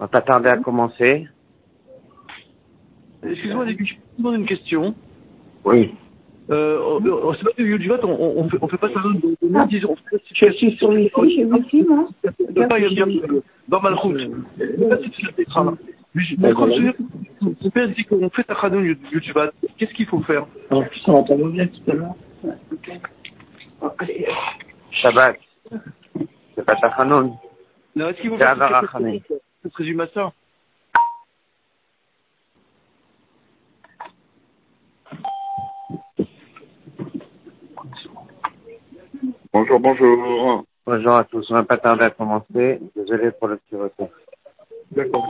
On va pas tarder à commencer. Excuse-moi, je je vous demande une question. Oui. Euh, on- on- c'est pas que Yudjivat, on, on, fait, on fait pas ça de, de, de Ah. disons, on fait, Je suis sur Wi-Fi, j'ai Wi-Fi, moi. pas y bien dans Malchut. Je sais pas si tu l'as fait, Trana. Mais quand mon père dit qu'on fait Tachadon Yudjivat, qu'est-ce qu'il faut faire? En plus, on entend bien tout à l'heure. Ouais, ok. Ah, allez. Shabbat. C'est pas Tachanoun. Non, Est-ce qu'il faut faire Ça se résume à ça. Bonjour, bonjour. Bonjour à tous. On va pas tarder à commencer. Désolé pour le petit retard. D'accord.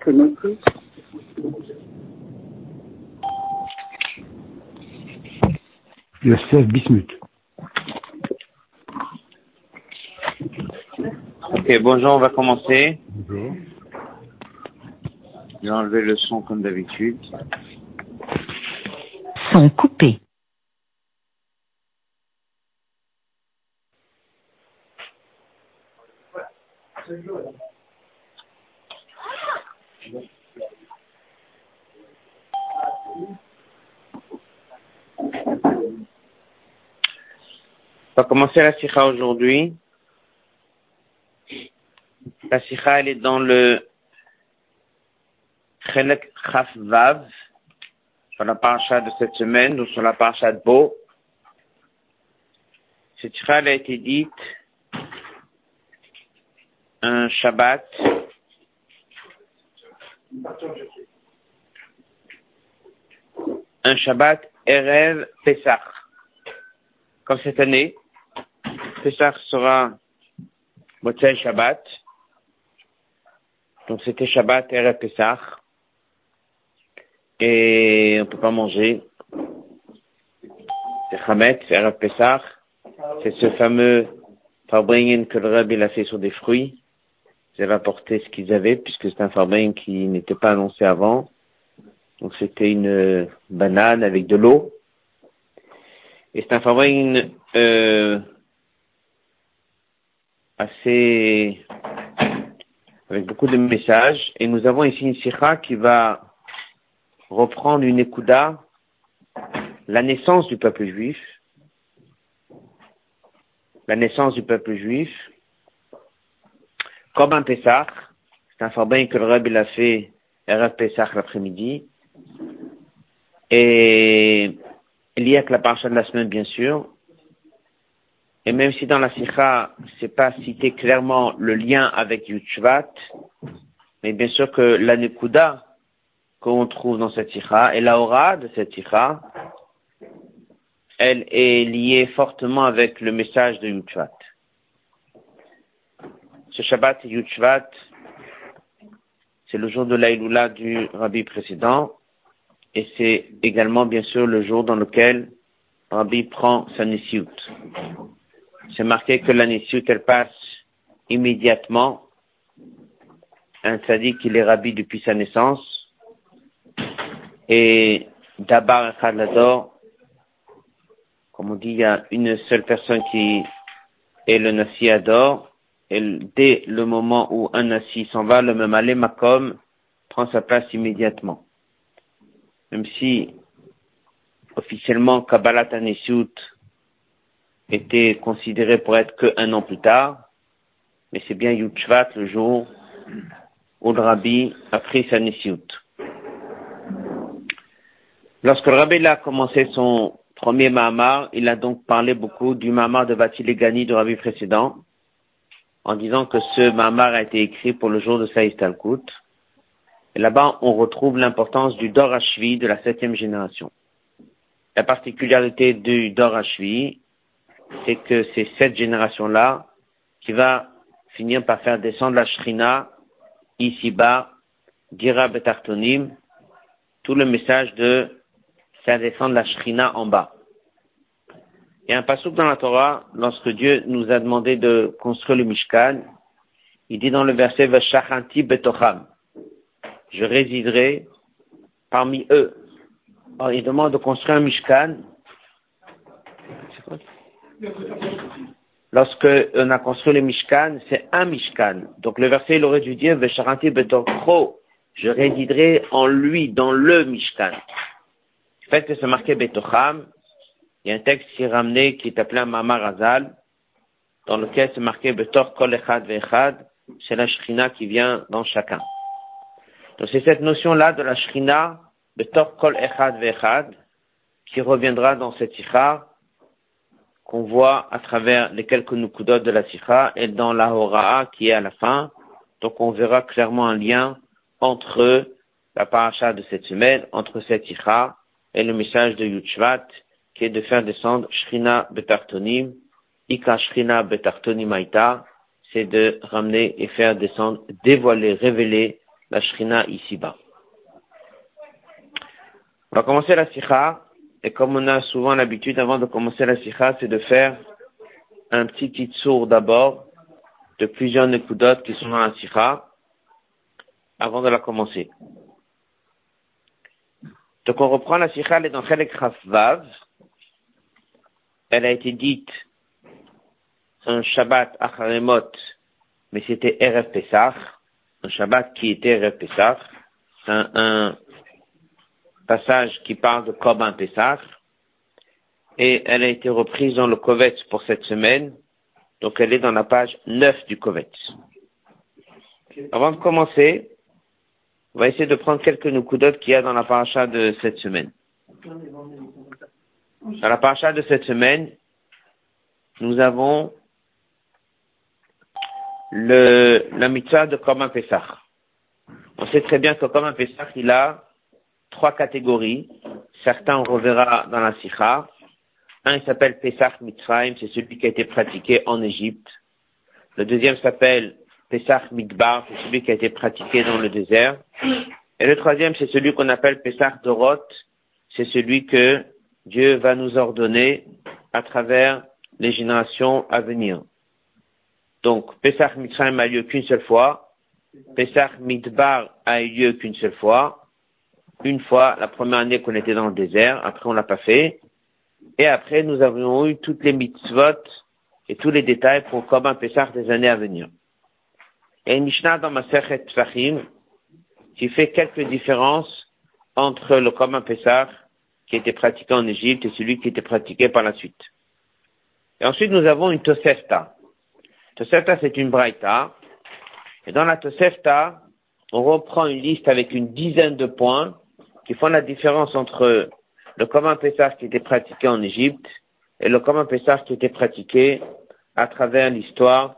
Connecte. Yosef Bismuth. Ok, bonjour, on va commencer. Bonjour. Je vais enlever le son comme d'habitude. Son coupé. On va commencer la sikha aujourd'hui. La sikha, elle est dans le Chelek Chaf Vav, sur la paracha de cette semaine, ou sur la paracha de Bo. Cette sikha, elle a été dite un Shabbat, un Shabbat Erev Pesach. Comme cette année, Pesach sera Motzei Shabbat. Donc c'était Shabbat Erev Pesach. Et on peut pas manger. C'est Chametz, Erev Pesach. C'est ce fameux farbringen que le Rabbi a fait sur des fruits. Ils avaient apporté ce qu'ils avaient, puisque c'est un farbring qui n'était pas annoncé avant. Donc c'était une euh, banane avec de l'eau. Et c'est un farbring euh, assez avec beaucoup de messages. Et nous avons ici une sikha qui va reprendre une ékouda, la naissance du peuple juif, la naissance du peuple juif, comme un Pessah, c'est un farbin que le Rabbi l'a fait Erev Pessah l'après-midi, et lié avec la paracha de la semaine, bien sûr, et même si dans la sikha, c'est pas cité clairement le lien avec Yutshvat, mais bien sûr que la Nekuda qu'on trouve dans cette sikha, et la aura de cette sikha, elle est liée fortement avec le message de Yutshvat. Ce Shabbat Yutshvat, c'est le jour de l'Aïloula du Rabbi précédent, et c'est également bien sûr le jour dans lequel Rabbi prend sa Nissiout. C'est marqué que la Nissiout, elle passe immédiatement. Un tzaddik, il est Rabbi depuis sa naissance. Et Dabar Echad Lador, comme on dit, il y a une seule personne qui est le Nassi Ador. Et dès le moment où un Nassi s'en va, le même Alé Makom prend sa place immédiatement. Même si officiellement Kabbalat Anisut était considéré pour être que un an plus tard, mais c'est bien Yutshvat le jour où le Rabbi a pris sa. Lorsque le Rabbi a commencé son premier Mahamar, il a donc parlé beaucoup du Mahamar de Batilegani du Rabbi précédent, en disant que ce Mahamar a été écrit pour le jour de Saïd Talkut. Là-bas, on retrouve l'importance du Dor Hashvi de la septième génération. La particularité du Dor Hashvi, c'est que c'est cette génération-là qui va finir par faire descendre la Shrina ici-bas, dira Betartonim, tout le message de faire descendre la Shrina en bas. Il y a un passage dans la Torah, lorsque Dieu nous a demandé de construire le Mishkan, il dit dans le verset Vashachanti Betocham, je résiderai parmi eux. Alors, il demande de construire un Mishkan. Lorsque on a construit le Mishkan, c'est un Mishkan. Donc le verset, il aurait dû dire Betokro, je résiderai en lui, dans le Mishkan. Le fait que c'est marqué Betocham, il y a un texte qui est ramené, qui est appelé un Mamar Azal, dans lequel c'est marqué Betor Kol Echad Vechad, c'est la Shrina qui vient dans chacun. Donc c'est cette notion-là de la Shrina, Betor Kol Echad Vechad, qui reviendra dans cette sikha qu'on voit à travers les quelques nukudot de la sikha et dans la Hora'a qui est à la fin. Donc on verra clairement un lien entre la paracha de cette semaine, entre cette sikha et le message de Yudshvat, qui est de faire descendre Shrina Betartonim, Ika Shrina Betartonim Aita, c'est de ramener et faire descendre, dévoiler, révéler la Shrina ici-bas. On va commencer la sikha, et comme on a souvent l'habitude avant de commencer la sikha, c'est de faire un petit kitsour d'abord, de plusieurs nekudot qui sont dans la sikha, avant de la commencer. Donc on reprend la sikha, elle est dans Chelek Vav. Elle a été dite un Shabbat Acharemot, mais c'était Erev Pesach, un Shabbat qui était Erev Pesach, un, un passage qui parle de Korban Pesach, et elle a été reprise dans le Kovetz pour cette semaine, donc elle est dans la page 9 du Kovetz. Avant de commencer, on va essayer de prendre quelques nukudot qu'il y a dans la paracha de cette semaine. Dans la paracha de cette semaine, nous avons le, la mitzvah de Korban Pesach. On sait très bien que Korban Pesach, il a trois catégories. Certains on reverra dans la Sikha. Un, il s'appelle Pesach Mitzrayim, c'est celui qui a été pratiqué en Égypte. Le deuxième s'appelle Pesach Midbar, c'est celui qui a été pratiqué dans le désert. Et le troisième, c'est celui qu'on appelle Pesach Dorot, c'est celui que Dieu va nous ordonner à travers les générations à venir. Donc, Pesach Mitzrayim a lieu qu'une seule fois. Pesach Midbar a eu lieu qu'une seule fois. Une fois, la première année qu'on était dans le désert. Après, on l'a pas fait. Et après, nous avons eu toutes les mitzvot et tous les détails pour Korban Pesach des années à venir. Et une Mishnah dans Masechet Tfachim qui fait quelques différences entre le Korban Pesach qui était pratiqué en Égypte et celui qui était pratiqué par la suite. Et ensuite, nous avons une Tosefta. Tosefta, c'est une braïta. Et dans la Tosefta, on reprend une liste avec une dizaine de points qui font la différence entre le commun Pessah qui était pratiqué en Égypte et le commun Pessah qui était pratiqué à travers l'histoire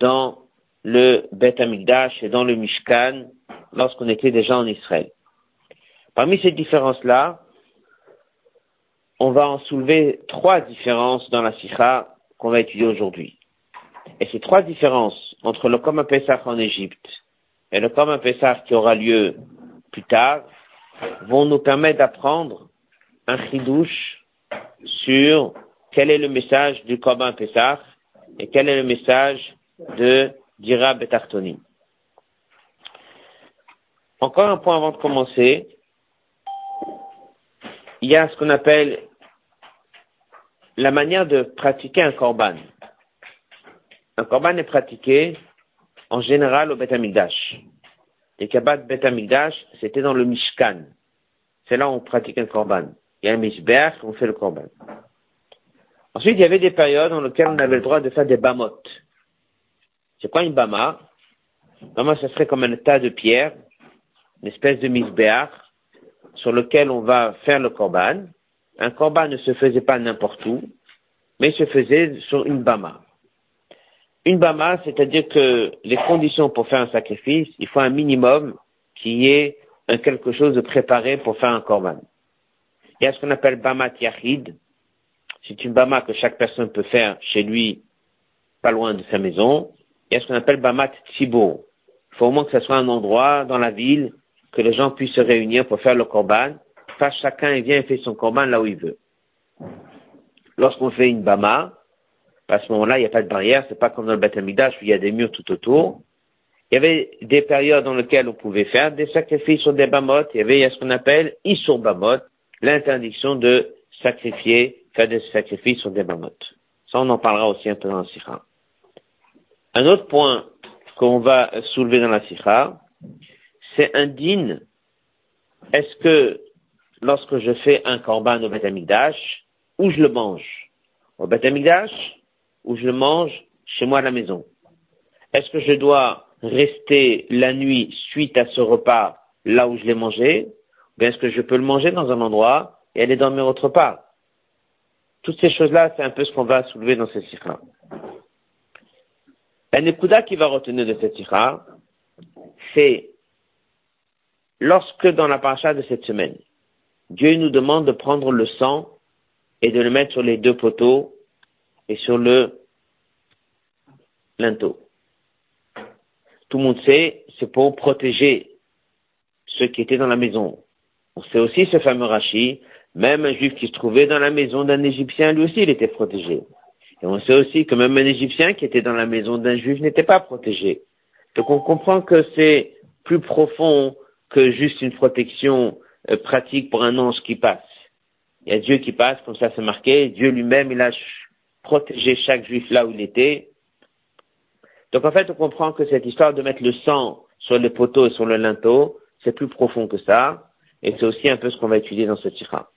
dans le Beth Amikdash et dans le Mishkan lorsqu'on était déjà en Israël. Parmi ces différences-là, on va en soulever trois différences dans la Sikha qu'on va étudier aujourd'hui. Et ces trois différences entre le Koma Pesach en Égypte et le Koma Pesach qui aura lieu plus tard vont nous permettre d'apprendre un chidouche sur quel est le message du Korban Pesach et quel est le message de Dira Betartonim. Encore un point avant de commencer. Il y a ce qu'on appelle la manière de pratiquer un korban. Un korban est pratiqué en général au Beth Amikdash. Les Kabbat Beth Amikdash, c'était dans le Mishkan. C'est là où on pratique un korban. Il y a un Mishbeach, on fait le korban. Ensuite, il y avait des périodes dans lesquelles on avait le droit de faire des bamot. C'est quoi une bama? Bama, ce serait comme un tas de pierres, une espèce de Mishbeach, sur lequel on va faire le korban. Un korban ne se faisait pas n'importe où, mais se faisait sur une bama. Une bama, c'est-à-dire que les conditions pour faire un sacrifice, il faut un minimum qui est quelque chose de préparé pour faire un korban. Il y a ce qu'on appelle Bamat Yachid. C'est une Bama que chaque personne peut faire chez lui, pas loin de sa maison. Il y a ce qu'on appelle Bamat Tzibo. Il faut au moins que ce soit un endroit dans la ville que les gens puissent se réunir pour faire le korban. Pas chacun vient et fait son korban là où il veut. Lorsqu'on fait une Bama, à ce moment-là, il n'y a pas de barrière, c'est pas comme dans le Beth où il y a des murs tout autour. Il y avait des périodes dans lesquelles on pouvait faire des sacrifices sur des bamotes. Il y avait ce qu'on appelle Isur Bamot, l'interdiction de sacrifier, faire des sacrifices sur des bamotes. Ça, on en parlera aussi un peu dans la Sikha. Un autre point qu'on va soulever dans la Sikha, c'est un din. Est-ce que lorsque je fais un korban au Beth où je le mange? Au Beth ou je le mange chez moi à la maison. Est-ce que je dois rester la nuit suite à ce repas là où je l'ai mangé? Ou bien est-ce que je peux le manger dans un endroit et aller dormir autre part? Toutes ces choses-là, c'est un peu ce qu'on va soulever dans cette sikha. La nekuda qui va retenir de cette sikha, c'est lorsque dans la paracha de cette semaine, Dieu nous demande de prendre le sang et de le mettre sur les deux poteaux et sur le linteau. Tout le monde sait, c'est pour protéger ceux qui étaient dans la maison. On sait aussi ce fameux Rashi, même un juif qui se trouvait dans la maison d'un Égyptien, lui aussi, il était protégé. Et on sait aussi que même un Égyptien qui était dans la maison d'un juif n'était pas protégé. Donc on comprend que c'est plus profond que juste une protection pratique pour un ange qui passe. Il y a Dieu qui passe, comme ça c'est marqué, Dieu lui-même, il a protéger chaque juif là où il était. Donc en fait, on comprend que cette histoire de mettre le sang sur le poteau et sur le linteau, c'est plus profond que ça, et c'est aussi un peu ce qu'on va étudier dans ce tira.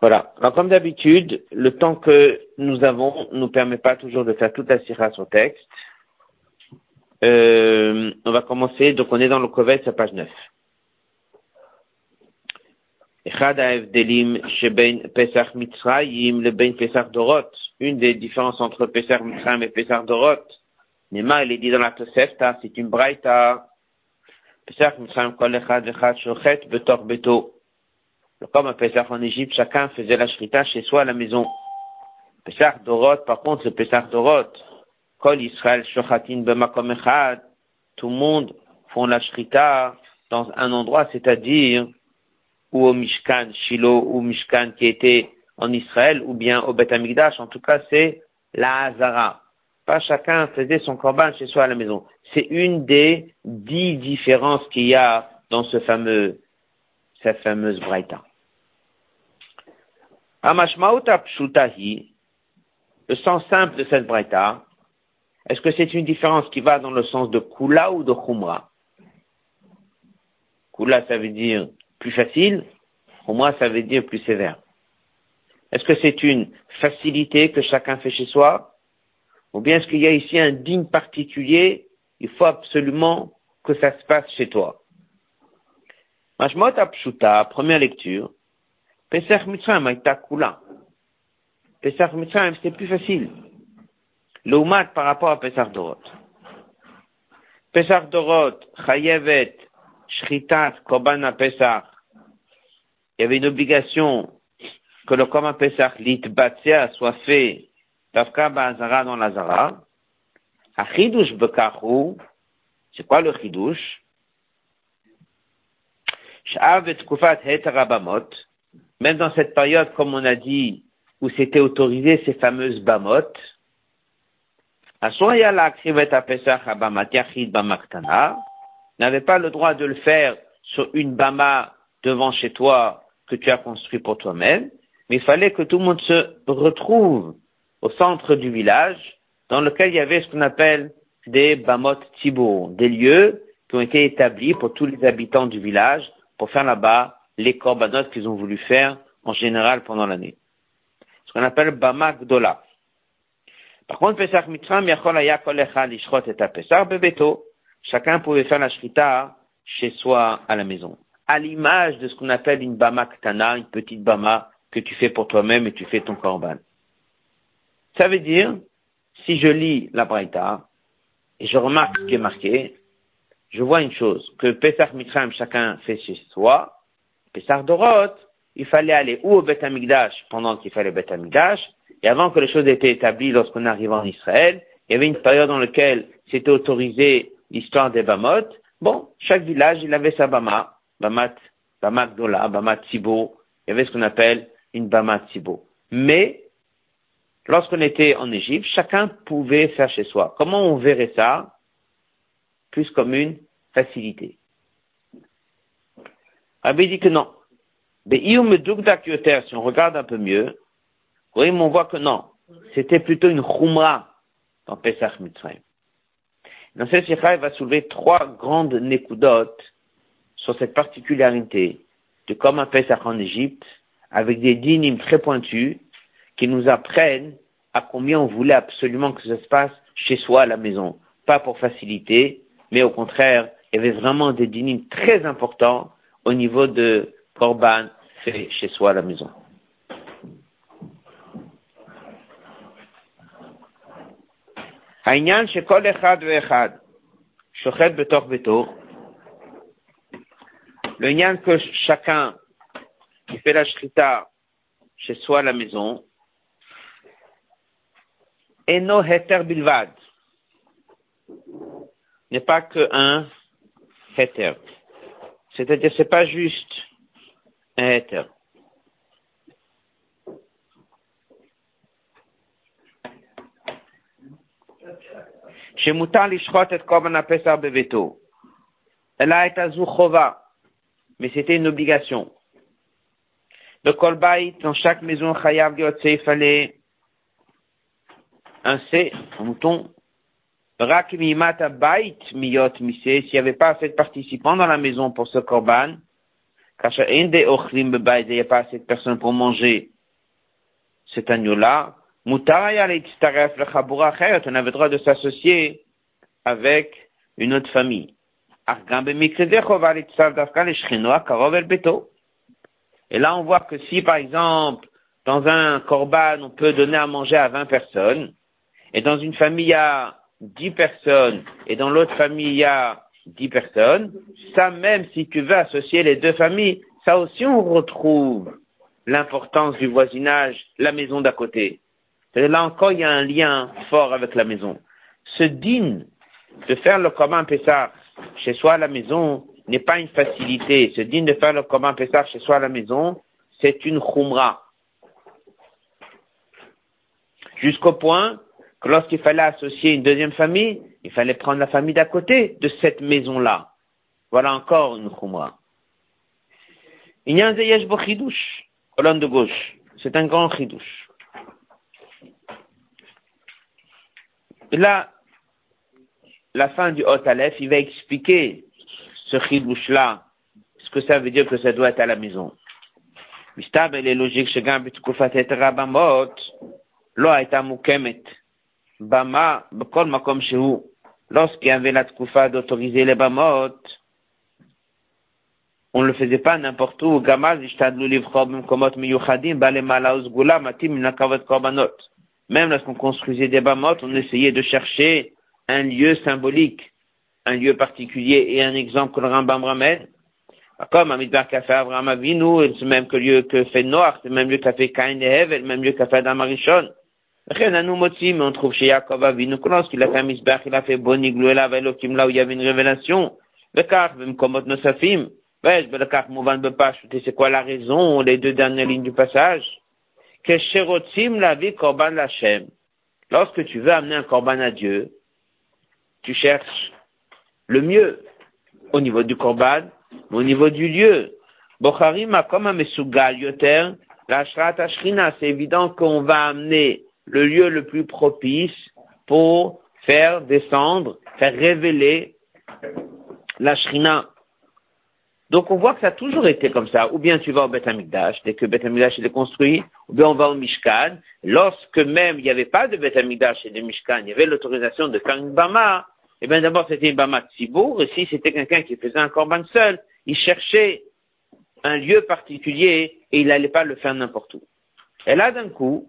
Voilà. Alors comme d'habitude, le temps que nous avons ne nous permet pas toujours de faire toute la sira sur texte. Euh, on va commencer, donc on est dans le Kovet, à page 9. Une des différences entre Pesach Mitzrayim et Pesach Dorot. Nema, il est dit dans la Tosefta, c'est une braïta. Pesach Mitzrayim kol echad echad shochet betor beto. Comme un Pesach en Égypte, chacun faisait la shrita chez soi à la maison. Pesach Dorot, par contre, le Pesach Dorot, kol Israël shochatin bemakom echad, tout le monde font la shrita dans un endroit, c'est-à-dire ou au Mishkan, Shiloh ou Mishkan qui était en Israël, ou bien au Beth Amikdash. En tout cas, c'est la Hazara. Pas chacun faisait son korban chez soi à la maison. C'est une des dix différences qu'il y a dans ce fameux, cette fameuse Braïta. Le sens simple de cette Braïta, est-ce que c'est une différence qui va dans le sens de Kula ou de Khumra? Kula, ça veut dire plus facile, au moins ça veut dire plus sévère. Est-ce que c'est une facilité que chacun fait chez soi? Ou bien est-ce qu'il y a ici un digne particulier? Il faut absolument que ça se passe chez toi. Majmot Apshuta, première lecture. Pesach Mitzrayim Kula. Pesach Mitzrayim, c'est plus facile. L'Oumat par rapport à Pesach Dorot. Pesach Dorot, Chayevet, Shritat, Korban Pesach, il y avait une obligation que le Korban Pesach l'itbatia soit fait Tafka Ba'azara dans l'Azara. A Chidush Bekachu, c'est quoi le Chidush? Même dans cette période, comme on a dit, où c'était autorisé ces fameuses bamot, n'avait pas le droit de le faire sur une bama devant chez toi que tu as construit pour toi-même, mais il fallait que tout le monde se retrouve au centre du village, dans lequel il y avait ce qu'on appelle des bamot tibour, des lieux qui ont été établis pour tous les habitants du village pour faire là-bas les korbanot qu'ils ont voulu faire en général pendant l'année. Ce qu'on appelle bama gdola. Par contre, Pesach Mitzram, Yachol et. Chacun pouvait faire la shrita chez soi à la maison. À l'image de ce qu'on appelle une bama ktana, une petite bama que tu fais pour toi-même et tu fais ton korban. Ça veut dire, si je lis la braïta, et je remarque ce qui est marqué, je vois une chose, que Pesach Mitzrayim, chacun fait chez soi, Pesach Dorot, il fallait aller ou au Beth Amikdash pendant qu'il fallait Beth Amikdash, et avant que les choses aient été établies lorsqu'on arrive en Israël, il y avait une période dans laquelle c'était autorisé l'histoire des Bamot. Bon, chaque village, il avait sa Bama, Bamat, Bamat Dola, Bamat Tibo, il y avait ce qu'on appelle une Bamat Tibo. Mais, lorsqu'on était en Égypte, chacun pouvait faire chez soi. Comment on verrait ça? Plus comme une facilité? Rabbi dit que non. Si on regarde un peu mieux, on voit que non. C'était plutôt une khumra dans Pesach Mitzrayim. Dans cette sikha, il va soulever trois grandes nekudotes sur cette particularité de comme un Pesach en Égypte, avec des dynimes très pointus, qui nous apprennent à combien on voulait absolument que ça se passe chez soi à la maison. Pas pour faciliter, mais au contraire, il y avait vraiment des dynimes très importants au niveau de Korban fait chez soi à la maison. העניין שכל אחד ואחד שוחט בתוך ביתו, לעניין que chacun qui fait la shrita chez soi à la maison, no heter bilvad, n'est pas que un heter. C'est-à-dire, c'est pas juste un heter. שמותר לשחוט את קורבן הפסח בביתו. אלא הייתה זו חובה, mais c'était une obligation. Le kolbait, dans chaque maison, chayav il fallait un C, un mouton. Rak mimata bait miyot mise, s'il n'y avait pas assez de participants dans la maison pour ce korban, kasha ende ochlim il n'y a pas assez de personnes pour manger cet agneau-là, mutaraya le le on avait le droit de s'associer avec une autre famille. Et là, on voit que si, par exemple, dans un korban, on peut donner à manger à 20 personnes, et dans une famille, il y a 10 personnes, et dans l'autre famille, il y a 10 personnes, ça même, si tu veux associer les deux familles, ça aussi, on retrouve l'importance du voisinage, la maison d'à côté. Là encore, il y a un lien fort avec la maison. Ce digne de faire le commun Pessah chez soi à la maison n'est pas une facilité. Ce digne de faire le commun Pessah chez soi à la maison, c'est une khumra. Jusqu'au point que lorsqu'il fallait associer une deuxième famille, il fallait prendre la famille d'à côté de cette maison-là. Voilà encore une khumra. Il y a un zeyesh chidouche, colonne de gauche. C'est un grand chidouche. là, la fin du Hot Aleph, il va expliquer ce chidouche-là, ce que ça veut dire que ça doit être à la maison. מסתבר ללוג'יק שגם בתקופת היתר הבמות לא הייתה מוקמת במה בכל מקום שהוא. Lorsqu'il y avait la tkufa d'autoriser les bamot, on ne le faisait pas n'importe où. Gamal, ishtadlu livchor b'mkomot miyuchadim, balemala uzgula, matim minakavot korbanot. Même lorsqu'on construisait des bamot, on essayait de chercher un lieu symbolique, un lieu particulier et un exemple que le Rambam ramène. Comme Amidbar qu'a fait Abraham Avinu, c'est le même lieu que fait Noach, c'est le même lieu qu'a fait Cain et le même lieu qu'a fait Adam Arishon. Rien nous mais on trouve chez Yaakov Avinu lorsqu'il a fait Misbach, il a fait Boniglou et Velokim là où il y avait une révélation. Le Kach, Vimkomot Nosafim. Le Kach Mouvan Bepash, c'est quoi la raison, les deux dernières lignes du passage? que Sherotzim la vie Korban Lachem. Lorsque tu veux amener un Korban à Dieu, tu cherches le mieux au niveau du Korban, au niveau du lieu. Bocharim a comme un Mesugal Yoter, la Ashrina, c'est évident qu'on va amener le lieu le plus propice pour faire descendre, faire révéler la Shrina donc on voit que ça a toujours été comme ça. Ou bien tu vas au Beth Amikdash, dès que Beth Amikdash est construit, ou bien on va au Mishkan. Lorsque même il n'y avait pas de Beth Amikdash et de Mishkan, il y avait l'autorisation de faire une Bama. Eh bien d'abord c'était une Bama Tzibour, et si c'était quelqu'un qui faisait un Korban seul, il cherchait un lieu particulier et il n'allait pas le faire n'importe où. Et là d'un coup,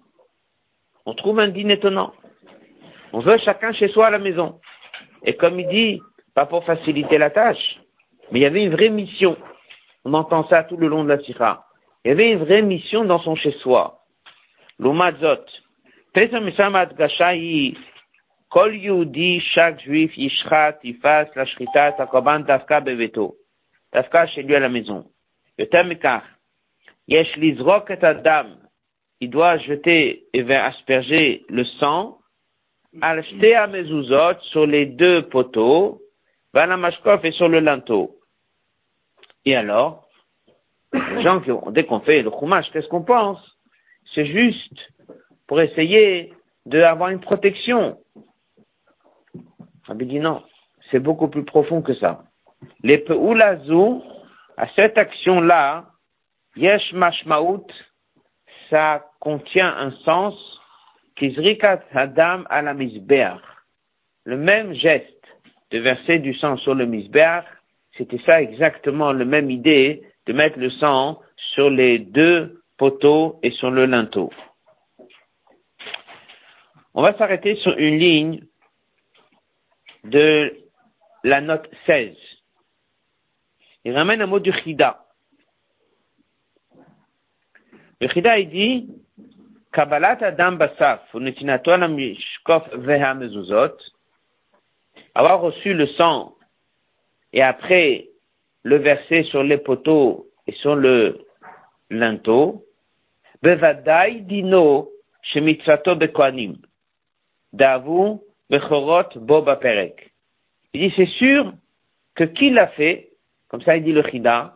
on trouve un dîner étonnant. On veut chacun chez soi à la maison. Et comme il dit, pas pour faciliter la tâche, mais il y avait une vraie mission. On entend ça tout le long de la sira. Il y avait une vraie mission dans son chez-soi. L'umazot. Kol Yehudi, chaque juif, Yishrat, Yifas, la Shrita, Takoban, Tafka, Beveto. Tafka chez lui à la maison. Yesh Lizrok et Adam. Il doit jeter et va asperger le sang. Al à Mezuzot sur les deux poteaux. Vala Mashkov et sur le linteau. Et alors, les gens qui dès qu'on fait le chumash, qu'est-ce qu'on pense? C'est juste pour essayer d'avoir une protection. Rabbi dit non, c'est beaucoup plus profond que ça. Les pe'ulazou, à cette action-là, yesh mashmaout, ça contient un sens, kizrikat hadam à la misbeach. Le même geste de verser du sang sur le misbeach, c'était ça exactement la même idée de mettre le sang sur les deux poteaux et sur le linteau. On va s'arrêter sur une ligne de la note 16. Il ramène un mot du chida. Le chida, il dit, Kabbalat Adam Basaf, avoir reçu le sang et après le verser sur les poteaux et sur le linteau, Bevadai dino shemitzato bekoanim, davu Bechorot Boba Perek. Il dit, c'est sûr que qui l'a fait, comme ça il dit le Chida,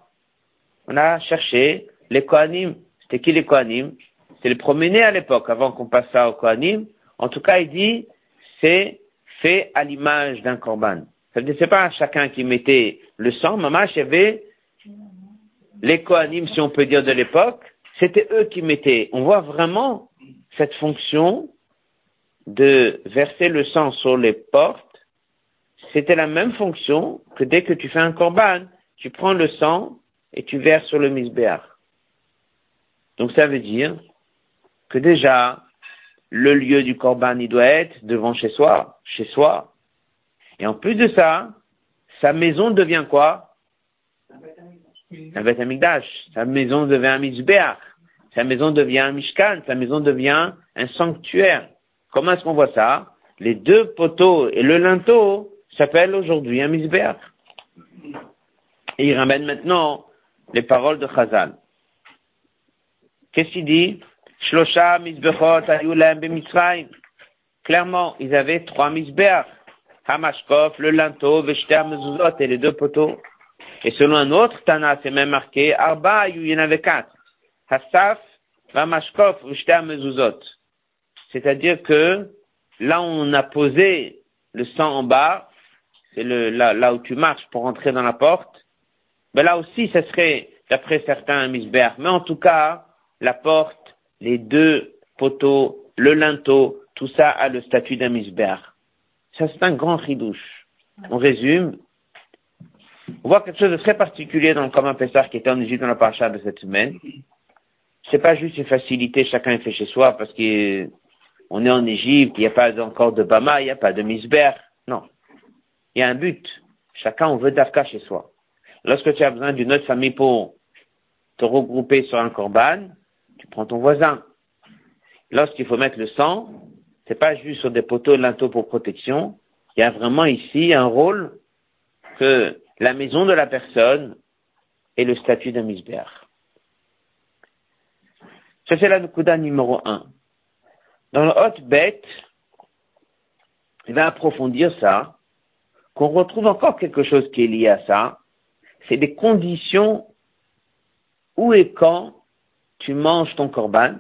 on a cherché les Kohanim. C'était qui les Kohanim C'est les promenés à l'époque, avant qu'on passe ça aux Kohanim. En tout cas, il dit, c'est fait à l'image d'un korban. Ça veut dire, c'est pas chacun qui mettait le sang, maman, il les Kohanim, si on peut dire, de l'époque, c'était eux qui mettaient. On voit vraiment cette fonction de verser le sang sur les portes, c'était la même fonction que dès que tu fais un korban, tu prends le sang et tu verses sur le misbéach. Donc ça veut dire que déjà, le lieu du korban, il doit être devant chez soi, chez soi. Et en plus de ça, sa maison devient quoi? Un Beth Sa maison devient un misbéach. Sa maison devient un mishkan. Sa maison devient un sanctuaire. Comment est-ce qu'on voit ça? Les deux poteaux et le linteau s'appellent aujourd'hui un misbéach. Et il ramène maintenant les paroles de Chazal. Qu'est-ce qu'il dit? Shlosha misbechot ayulem Clairement, ils avaient trois misbéach. Hamashkov, le linteau, Veshter mezuzot et les deux poteaux. Et selon un autre Tana, c'est même marqué Arba, il y en avait quatre. Hassaf, Hamashkov, Veshter mezuzot. C'est-à-dire que là où on a posé le sang en bas, c'est là, là, où tu marches pour entrer dans la porte, ben là aussi, ce serait, d'après certains, un misbère. Mais en tout cas, la porte, les deux poteaux, le linteau, tout ça a le statut d'un misbère. Ça, c'est un grand ridouche. On résume. On voit quelque chose de très particulier dans le commun Pessar qui était en Égypte dans la paracha de cette semaine. C'est pas juste une facilité, chacun fait chez soi parce que on est en Égypte, il n'y a pas encore de Bama, il n'y a pas de Misber. Non. Il y a un but. Chacun, on veut d'Afka chez soi. Lorsque tu as besoin d'une autre famille pour te regrouper sur un corban, tu prends ton voisin. Lorsqu'il faut mettre le sang, c'est pas juste sur des poteaux de linteaux pour protection. Il y a vraiment ici un rôle que la maison de la personne est le statut d'un misber. Ça, c'est la Nukuda numéro un. Dans le Hot Bet, il va approfondir ça, qu'on retrouve encore quelque chose qui est lié à ça, c'est des conditions où et quand tu manges ton corban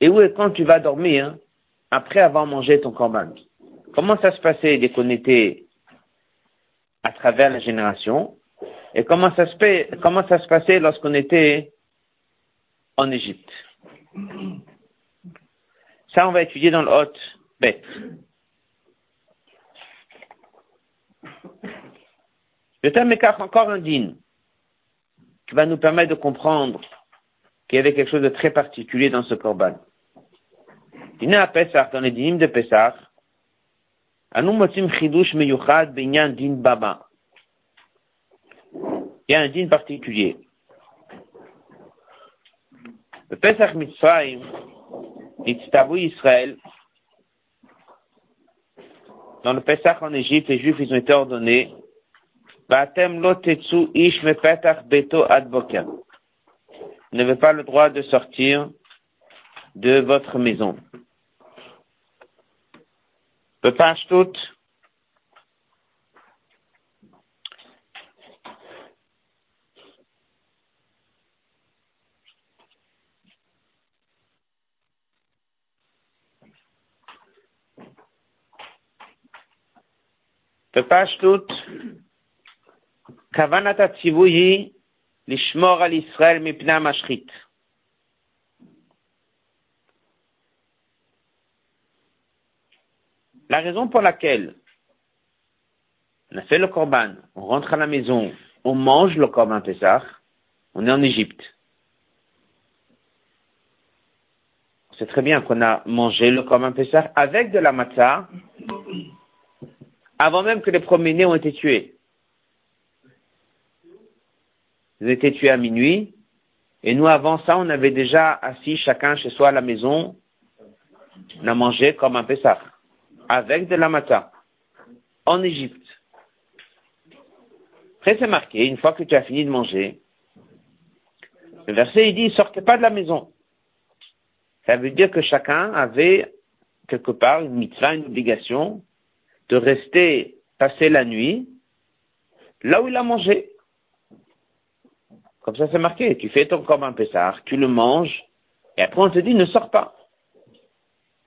et où et quand tu vas dormir après avoir mangé ton corban. Comment ça se passait dès qu'on était à travers la génération? Et comment ça se, comment ça se passait lorsqu'on était en Égypte? Ça, on va étudier dans le Hot Bet. Le terme encore un din qui va nous permettre de comprendre qu'il y avait quelque chose de très particulier dans ce korban. Dîner à Pessah, dans les dîmes de Pessah, Anu motim chidush meyuchad binyan din baba. Il y a un din particulier. Le Pesach Mitzrayim, Nitztavu Israël, dans le Pesach en Égypte, les Juifs, ils ont été ordonnés, Batem lo tetsu ish me petach beto advocat. Vous n'avez pas le droit de sortir de votre maison. Bepashtut, בפשטות, כוונת הציווי היא לשמור על ישראל מפני המשחית. La raison pour laquelle on a fait le korban, on rentre à la maison, on mange le korban Pessah, on est en Égypte. C'est très bien qu'on a mangé le korban Pessah avec de la matzah, avant même que les premiers-nés ont été tués. Ils ont tués à minuit, et nous, avant ça, on avait déjà assis chacun chez soi à la maison, on a mangé comme un Pessah avec de la mata en Égypte. Après, c'est marqué, une fois que tu as fini de manger, le verset, il dit, sortez pas de la maison. Ça veut dire que chacun avait, quelque part, une mitzvah, une obligation de rester passer la nuit là où il a mangé. Comme ça, c'est marqué. Tu fais ton corps un pessard, tu le manges, et après on te dit, ne sors pas.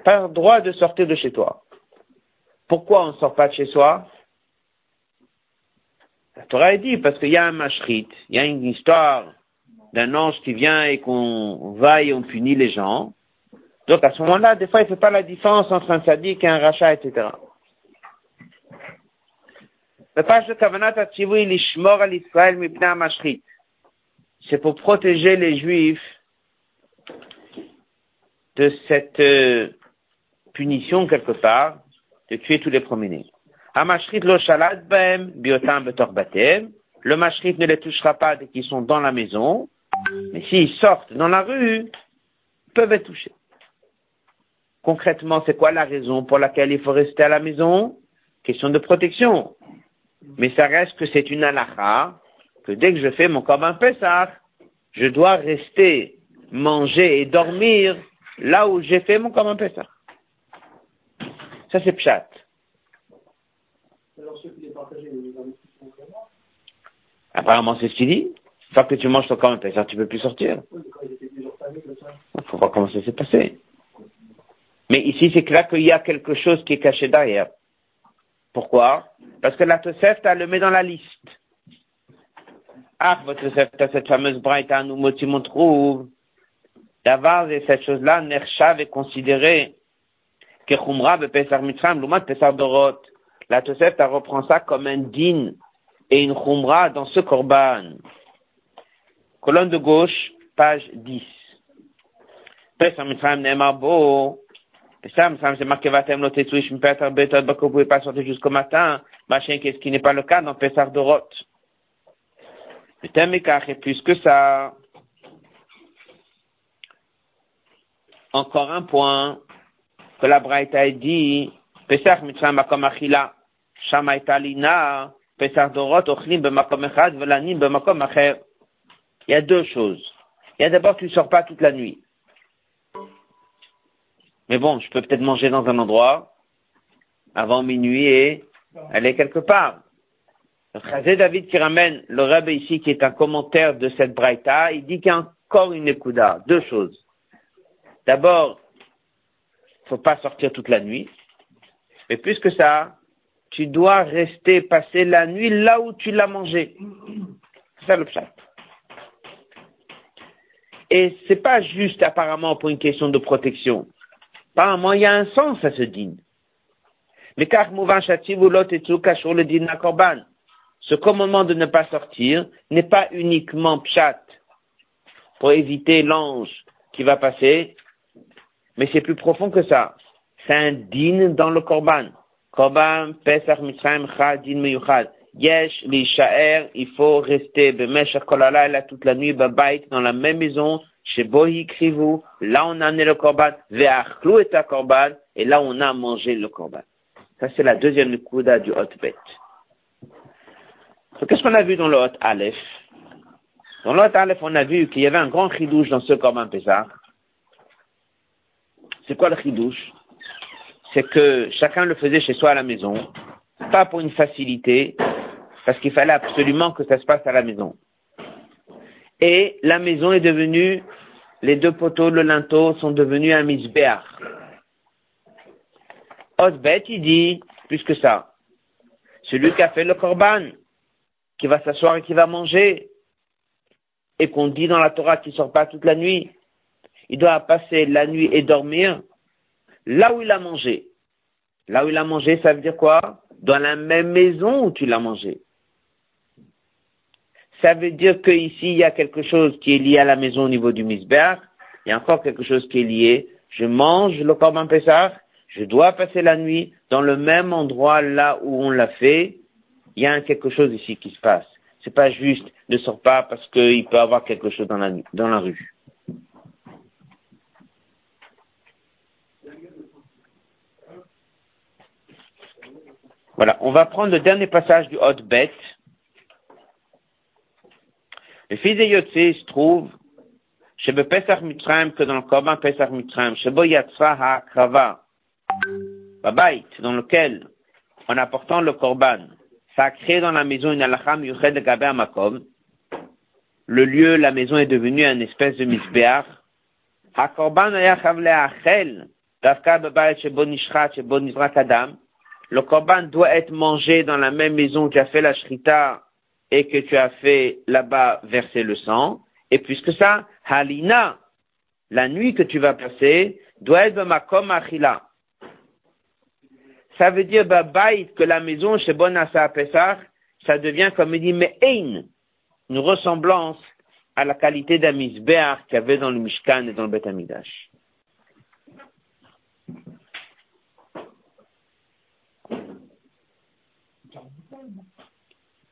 Pas le droit de sortir de chez toi. Pourquoi on ne sort pas de chez soi? La Torah a dit, parce qu'il y a un mashrit, il y a une histoire d'un ange qui vient et qu'on va et on punit les gens. Donc à ce moment-là, des fois, il ne fait pas la différence entre un sadique et un rachat, etc. C'est pour protéger les juifs de cette euh, punition quelque part de tuer tous les promenés. Le mashrit ne les touchera pas dès qu'ils sont dans la maison, mais s'ils sortent dans la rue, ils peuvent être touchés. Concrètement, c'est quoi la raison pour laquelle il faut rester à la maison? Question de protection. Mais ça reste que c'est une halakha, que dès que je fais mon corban Pessah, je dois rester, manger et dormir là où j'ai fait mon corban Pessah. Ça, c'est pshat. Apparemment, c'est ce qu'il dit. Une fois que tu manges ton corban Pessah, tu peux plus sortir. Il faut voir comment ça s'est passé. Mais ici, c'est clair qu'il y a quelque chose qui est caché derrière. Pourquoi? Parce que la Tosefta le met dans la liste. Ah, votre Tosefta, cette fameuse Braïta, nous on trouve. D'avoir cette chose-là, Nershav est considéré que Khumra Pesar Mitzram, Lumat Pesar Dorot. La Tosefta reprend ça comme un din et une Khumra dans ce korban. Colonne de gauche, page 10. Pesar Mitzram Nemarbo, ça, c'est marqué Vatem lo tetsuish Petar Betot Bako, vous pouvez pas sortir jusqu'au matin, machin, qu'est-ce qui n'est pas le cas dans Pessar Dorot? Le thème est plus que ça. Encore un point que la Braïta dit, Pesach mitzvah makom achila, dorot ochlim echad, velanim. Il y a deux choses. Il y a d'abord, tu ne sors pas toute la nuit. Mais bon, je peux peut-être manger dans un endroit avant minuit et aller quelque part. Le David qui ramène le rabbi ici, qui est un commentaire de cette braïta, il dit qu'il y a encore une écouda. Deux choses. D'abord, faut pas sortir toute la nuit. Mais plus que ça, tu dois rester passer la nuit là où tu l'as mangé. C'est ça le chat. Et c'est pas juste apparemment pour une question de protection. Apparemment, il y a un sens à ce din. Mais car le korban. Ce commandement de ne pas sortir n'est pas uniquement pshat pour éviter l'ange qui va passer, mais c'est plus profond que ça. C'est un din dans le korban. Korban Pesach Mitzrayim Chadin Meyuchad. Yesh Lishaer, il faut rester Bemeshach Kolalayla toute la nuit, Babait, dans la même maison, chez Bohi Krivu, là on a amené le Korban, Ve'achlu et Korban, et là on a mangé le Korban. Ça c'est la deuxième Kuda du Hot Bet. Qu'est-ce qu'on a vu dans le Hot Aleph? Dans le Hot Aleph, on a vu qu'il y avait un grand chidouche dans ce Korban Pesach. C'est quoi le chidouche C'est que chacun le faisait chez soi à la maison, pas pour une facilité, parce qu'il fallait absolument que ça se passe à la maison. Et la maison est devenue, les deux poteaux, le linteau sont devenus un misbéach. Osbet, il dit, plus que ça, celui qui a fait le korban, qui va s'asseoir et qui va manger, et qu'on dit dans la Torah qu'il sort pas toute la nuit, il doit passer la nuit et dormir là où il a mangé. Là où il a mangé, ça veut dire quoi? Dans la même maison où tu l'as mangé. Ça veut dire qu'ici, il y a quelque chose qui est lié à la maison au niveau du misbéach. Il y a encore quelque chose qui est lié. Je mange le Corban Pessah. Je dois passer la nuit dans le même endroit là où on l'a fait. Il y a quelque chose ici qui se passe. C'est pas juste ne sors pas parce qu'il peut avoir quelque chose dans la rue. Voilà, on va prendre le dernier passage du Hot Bet. Le fils de Yotze se trouve chez le Pesach que dans le Korban Pesach Mitzrayim, chez Yatzra HaKrava, Babait, dans lequel, en apportant le Korban, ça a créé dans la maison une alacham yuched Gaber Makom. Le lieu, la maison est devenue une espèce de misbeach. HaKorban ayachav le'achel, dafka babait shebo nishchat, shebo nizrak adam. Le korban doit être mangé dans la même maison où tu as fait la shrita et que tu as fait là-bas verser le sang. Et puisque ça, halina, la nuit que tu vas passer, doit être makom achila. Ça veut dire babaït que la maison chez Bonassa Pesach, ça devient comme il dit me'ein, une ressemblance à la qualité d'un misbeach qu'il y avait dans le Mishkan et dans le Beth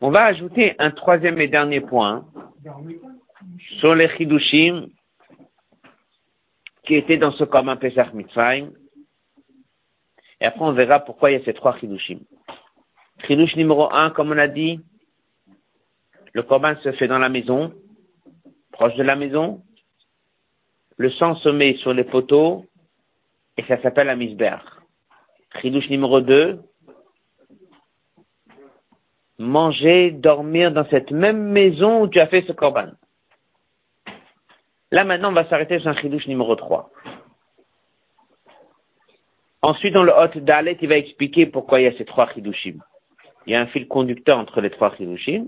On va ajouter un troisième et dernier point sur les chidushim qui étaient dans ce commun Pesach Mitzrayim. Et après, on verra pourquoi il y a ces trois chidushim. Chidush numéro un, comme on a dit, le korban se fait dans la maison, proche de la maison. Le sang se met sur les poteaux et ça s'appelle la misber. Chidush numéro deux, manger, dormir dans cette même maison où tu as fait ce korban. Là maintenant, on va s'arrêter sur un chidouche numéro 3. Ensuite, dans le Hot Dalet, il va expliquer pourquoi il y a ces trois chidushim. Il y a un fil conducteur entre les trois chidushim.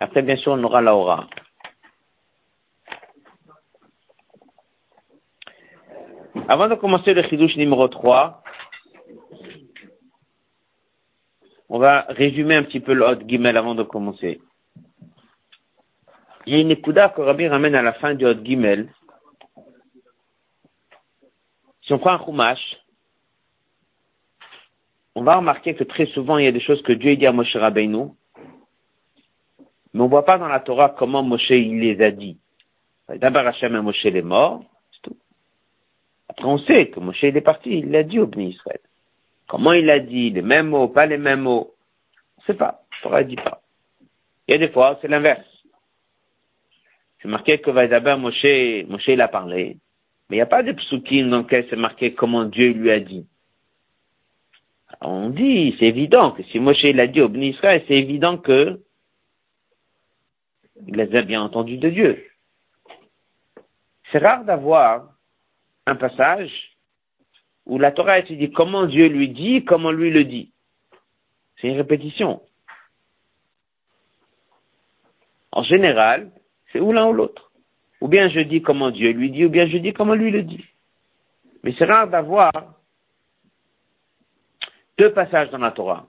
Après, bien sûr, on aura la. Avant de commencer le chidouche numéro 3, on va résumer un petit peu le Hot Gimel avant de commencer. Il y a une écouda que Rabbi ramène à la fin du Hot Gimel. Si on prend un Chumash, on va remarquer que très souvent il y a des choses que Dieu dit à Moshe Rabbeinu, mais on ne voit pas dans la Torah comment Moshe il les a dit. D'abord Hachem et Moshe est mort, c'est tout. Après on sait que Moshe il est parti, il l'a dit au Bni Israël. Comment il a dit Les mêmes mots, pas les mêmes mots? On ne sait pas. ne dit pas. Il y a des fois, c'est l'inverse. C'est marqué que d'abord Moshe, Moshe il a parlé, mais il n'y a pas de psukim dans lequel c'est marqué comment Dieu lui a dit. On dit, c'est évident que si Moshe l'a dit au Bni c'est évident que il les a bien entendus de Dieu. C'est rare d'avoir un passage où la Torah étudie comment Dieu lui dit, comment lui le dit. C'est une répétition. En général, c'est ou l'un ou l'autre. Ou bien je dis comment Dieu lui dit, ou bien je dis comment lui le dit. Mais c'est rare d'avoir deux passages dans la Torah.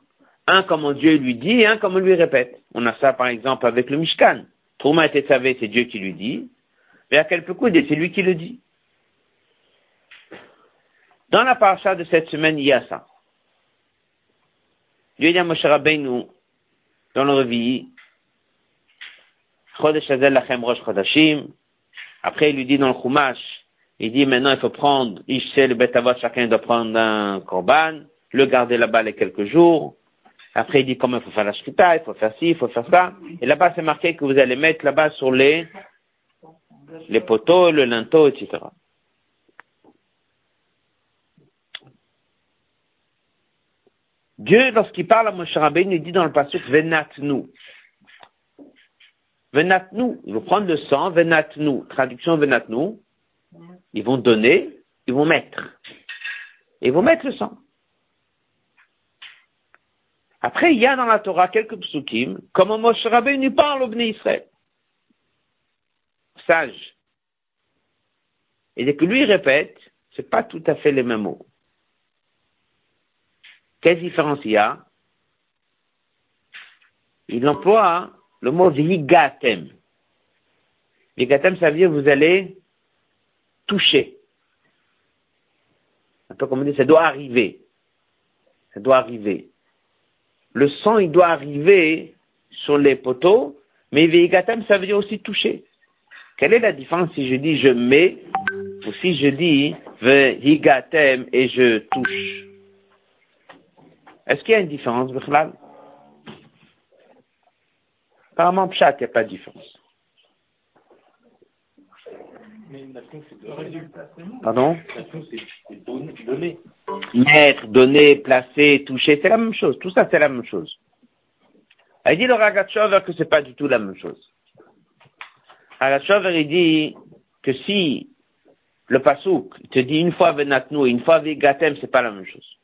Un comment Dieu lui dit et un comment lui répète. On a ça par exemple avec le Mishkan. Trouma était savé, c'est Dieu qui lui dit. Mais à quel coup, c'est lui qui le dit. Dans la paracha de cette semaine, il y a ça. Dieu dit à Moshe Rabbeinu, dans le Revi, Chodesh Hazel Lachem Rosh Chodashim. Après, il lui dit dans le Chumash, il dit maintenant il faut prendre, sait le Betavot, chacun doit prendre un korban, le garder là-bas les quelques jours. Après, il dit comment il faut faire la shkita, il faut faire ci, il faut faire ça. Et là-bas, c'est marqué que vous allez mettre là-bas sur les, les poteaux, le linteau, etc. Dieu, lorsqu'il parle à Moshe Rabbeinu, il dit dans le passage Venat nous. Venat nous. Ils vont prendre le sang, Venat nous. Traduction Venat nous. Ils vont donner, ils vont mettre. Ils vont mettre le sang. Après, il y a dans la Torah quelques psukim, comment Moshe Rabbeinu parle au Bnei Israël. Sage. Et dès que lui répète, c'est pas tout à fait les mêmes mots. Quelle différence il y a Il emploie le mot vigatem. Vigatem, ça veut dire vous allez toucher. Un peu comme on dit, ça doit arriver. Ça doit arriver. Le sang, il doit arriver sur les poteaux, mais vigatem, ça veut dire aussi toucher. Quelle est la différence si je dis je mets ou si je dis vigatem et je touche? Est-ce qu'il y a une différence, Bichlal? Apparemment, Pshat, il n'y a pas de différence. Pardon? Donner. Mettre, donner, placer, toucher, c'est la même chose. Tout ça, c'est la même chose. Il dit le Ragatchover que c'est pas du tout la même chose. Ragatchover, il dit que si le Pasouk te dit une fois Venatnu et une fois Vegatem, c'est pas la même chose.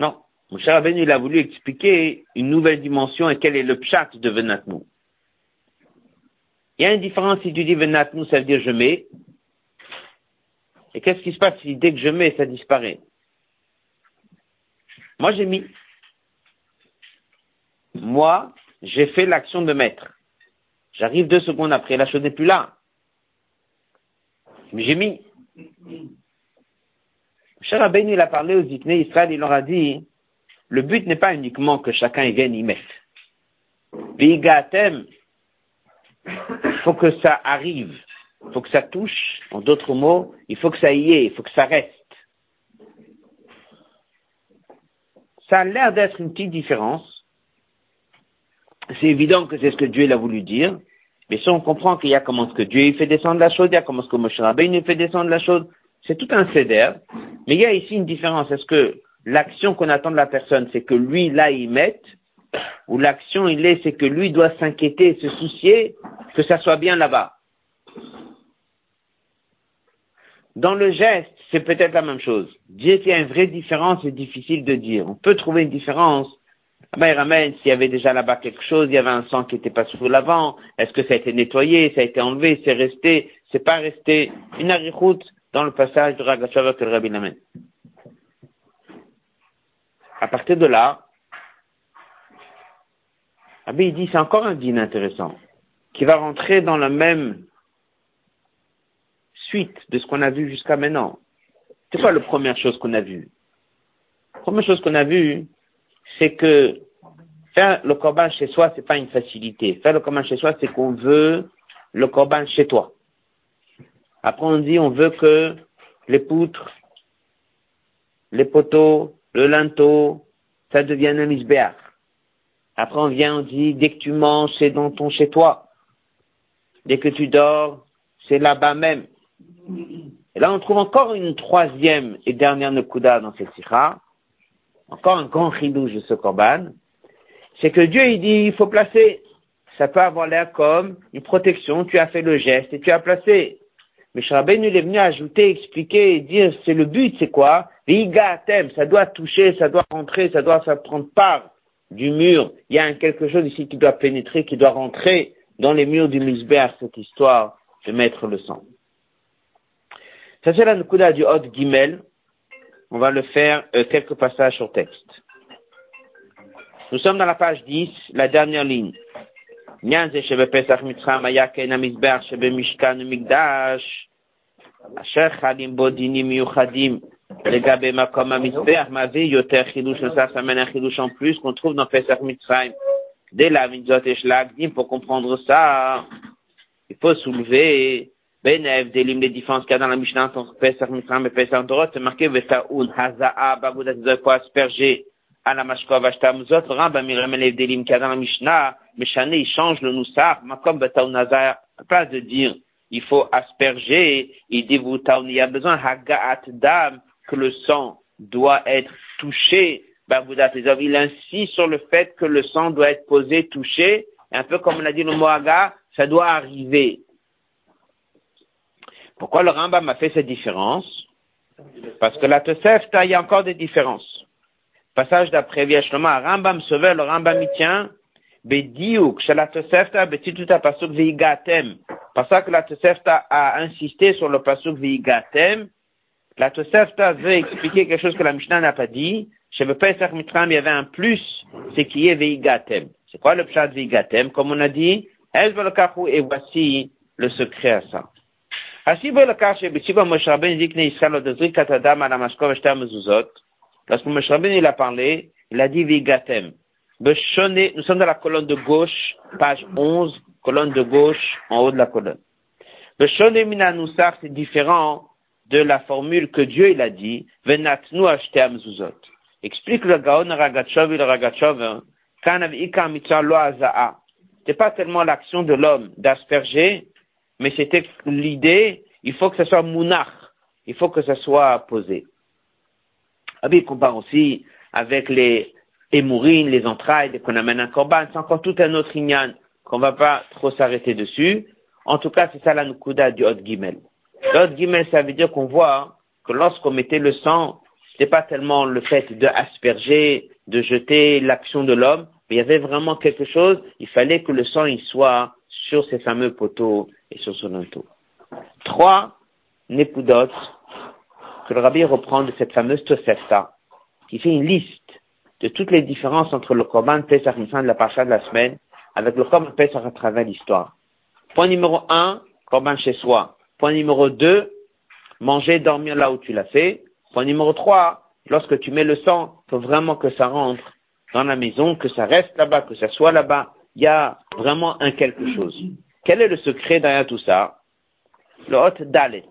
Non. Mon cher Rabbeinu, il a voulu expliquer une nouvelle dimension et quel est le pshat de Venatnu. Il y a une différence si tu dis Venatnu, ça veut dire je mets. Et qu'est-ce qui se passe si dès que je mets, ça disparaît? Moi, j'ai mis. Moi, j'ai fait l'action de mettre. J'arrive deux secondes après, la chose n'est plus là. Mais j'ai mis. Cher Rabbeinu, il a parlé aux Ziknei Israël, il leur a dit, le but n'est pas uniquement que chacun vienne y mettre. Vigatem, il faut que ça arrive, il faut que ça touche, en d'autres mots, il faut que ça y est, il faut que ça reste. Ça a l'air d'être une petite différence. C'est évident que c'est ce que Dieu a voulu dire, mais si on comprend qu'il y a comment ce que Dieu fait descendre la chose, il y a comment ce que Moshe Rabbeinu fait descendre la chose, c'est tout un céder, mais il y a ici une différence. Est-ce que l'action qu'on attend de la personne, c'est que lui, là, il mette, ou l'action, il est, c'est que lui doit s'inquiéter, se soucier que ça soit bien là-bas? Dans le geste, c'est peut-être la même chose. Dire qu'il y a une vraie différence, c'est difficile de dire. On peut trouver une différence. Ah ben, il ramène s'il y avait déjà là-bas quelque chose, il y avait un sang qui n'était pas sous l'avant, est-ce que ça a été nettoyé, ça a été enlevé, c'est resté, c'est pas resté? Une arichoute, dans le passage de Ragachava que le Rabbi l'amène. À partir de là, Rabbi dit c'est encore un dîner intéressant qui va rentrer dans la même suite de ce qu'on a vu jusqu'à maintenant. C'est quoi la première chose qu'on a vue? La première chose qu'on a vue, c'est que faire le corban chez soi, c'est pas une facilité. Faire le corban chez soi, c'est qu'on veut le corban chez toi. Après, on dit, on veut que les poutres, les poteaux, le linteau, ça devienne un isbéar. Après, on vient, on dit, dès que tu manges, c'est dans ton chez toi. Dès que tu dors, c'est là-bas même. Et là, on trouve encore une troisième et dernière Nekuda dans cette sikha. Encore un grand chidouche de ce korban. C'est que Dieu, il dit, il faut placer. Ça peut avoir l'air comme une protection. Tu as fait le geste et tu as placé. Mais Shrabenu il est venu ajouter, expliquer dire c'est le but, c'est quoi? Thème, ça doit toucher, ça doit rentrer, ça doit prendre part du mur. Il y a quelque chose ici qui doit pénétrer, qui doit rentrer dans les murs du Misbéar, cette histoire de mettre le sang. Ça c'est la Nukuda du Hot Gimel. On va le faire euh, quelques passages sur texte. Nous sommes dans la page 10, la dernière ligne. Nyanze Shebe Pesach Mishkan Migdash. אשר חלים בו דינים מיוחדים Les gabé makom amisper, ma vie, yoter chilouche, ça, ça mène un chilouche en plus qu'on trouve dans Pesach Mitzrayim. Dès la mitzvot et shlagdim, pour comprendre ça, il faut soulever, Benev, délim les différences qu'il y a dans la Mishnah entre Pesach Mitzrayim et Pesach Dorot, c'est marqué Vetaoun, Haza'a, Bagoudat, il faut asperger à la Mashkov, Ashtamuzot, le Rambam, il ramène les délim qu'il y a dans la Mishnah, Meshane, il change le Noussar, Makom Betaoun Haza'a, à place de dire, il faut asperger, il dit, il y a besoin, que le sang doit être touché, il insiste sur le fait que le sang doit être posé, touché, un peu comme on a dit le mot Haga, ça doit arriver. Pourquoi le Rambam a fait cette différence? Parce que la Tosefta, il y a encore des différences. Passage d'après Viachloma, Rambam Sauvé, le Rambam y tient, Bediouk, la Tosefta, Vigatem. Parce que la Tosefta a insisté sur le Pasuk Vigatem, la Tosefta veut expliquer quelque chose que la Mishnah n'a pas dit. Chez le Pesach Mitram, il y avait un plus, c'est qui est Veigatem. C'est quoi le pshat Veigatem? Comme on a dit, et voici le secret à ça. Lorsque Moshe Rabbeinu il a parlé, il a dit Vigatem. Nous sommes dans la colonne de gauche, page 11, colonne de gauche, en haut de la colonne. Beshone Minanusar, c'est différent de la formule que Dieu il a dit, Venatnu acheter amzuzot. Explique le Gaon Ragachov et le Ragachov, hein. Kanav Ika Mitzah Lo C'est pas tellement l'action de l'homme d'asperger, mais c'était l'idée, il faut que ce soit mounach, il faut que ce soit posé. Ah il compare aussi avec les émourines, les entrailles, qu'on amène un corban, c'est encore tout un autre ignan qu'on va pas trop s'arrêter dessus. En tout cas, c'est ça la nukuda du Hot Gimel. L'autre guillemets, ça veut dire qu'on voit que lorsqu'on mettait le sang, c'était pas tellement le fait de asperger, de jeter l'action de l'homme, mais il y avait vraiment quelque chose, il fallait que le sang y soit sur ces fameux poteaux et sur son linteau. Trois népoudotes que le rabbi reprend de cette fameuse Tosefta, qui fait une liste de toutes les différences entre le Korban Pesach de la Pacha de la semaine avec le Korban Pesach à travers l'histoire. Point numéro un, Korban chez soi. Point numéro 2, manger, dormir là où tu l'as fait. Point numéro 3, lorsque tu mets le sang, faut vraiment que ça rentre dans la maison, que ça reste là-bas, que ça soit là-bas. Il y a vraiment un quelque chose. Quel est le secret derrière tout ça? Le hot dalet.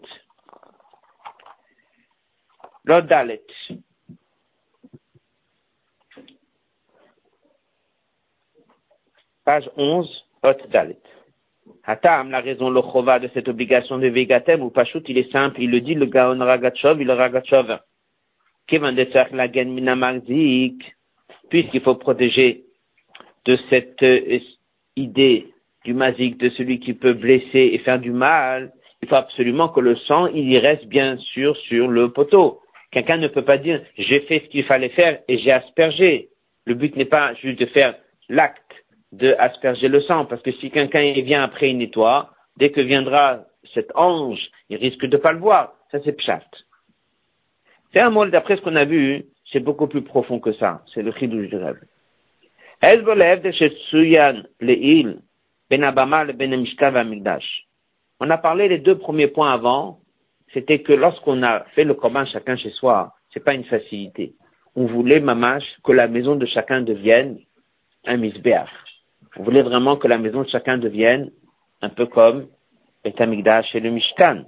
Le dalet. Page 11, hot dalet. Hatam, la raison, le chova de cette obligation de Vegatem ou Pachout, il est simple, il le dit, le Gaon Ragachov, il le Ragachov. la puisqu'il faut protéger de cette euh, idée du mazik, de celui qui peut blesser et faire du mal, il faut absolument que le sang, il y reste bien sûr sur le poteau. Quelqu'un ne peut pas dire, j'ai fait ce qu'il fallait faire et j'ai aspergé. Le but n'est pas juste de faire l'acte de asperger le sang, parce que si quelqu'un vient après, il nettoie, dès que viendra cet ange, il risque de pas le voir. Ça, c'est pshat. C'est un mot, d'après ce qu'on a vu, c'est beaucoup plus profond que ça. C'est le chidouche du rêve. Ben on a parlé les deux premiers points avant, c'était que lorsqu'on a fait le commun chacun chez soi, c'est pas une facilité. On voulait, mamache, que la maison de chacun devienne un misbéach. Vous voulez vraiment que la maison de chacun devienne un peu comme Betamigdash et le Mishkan.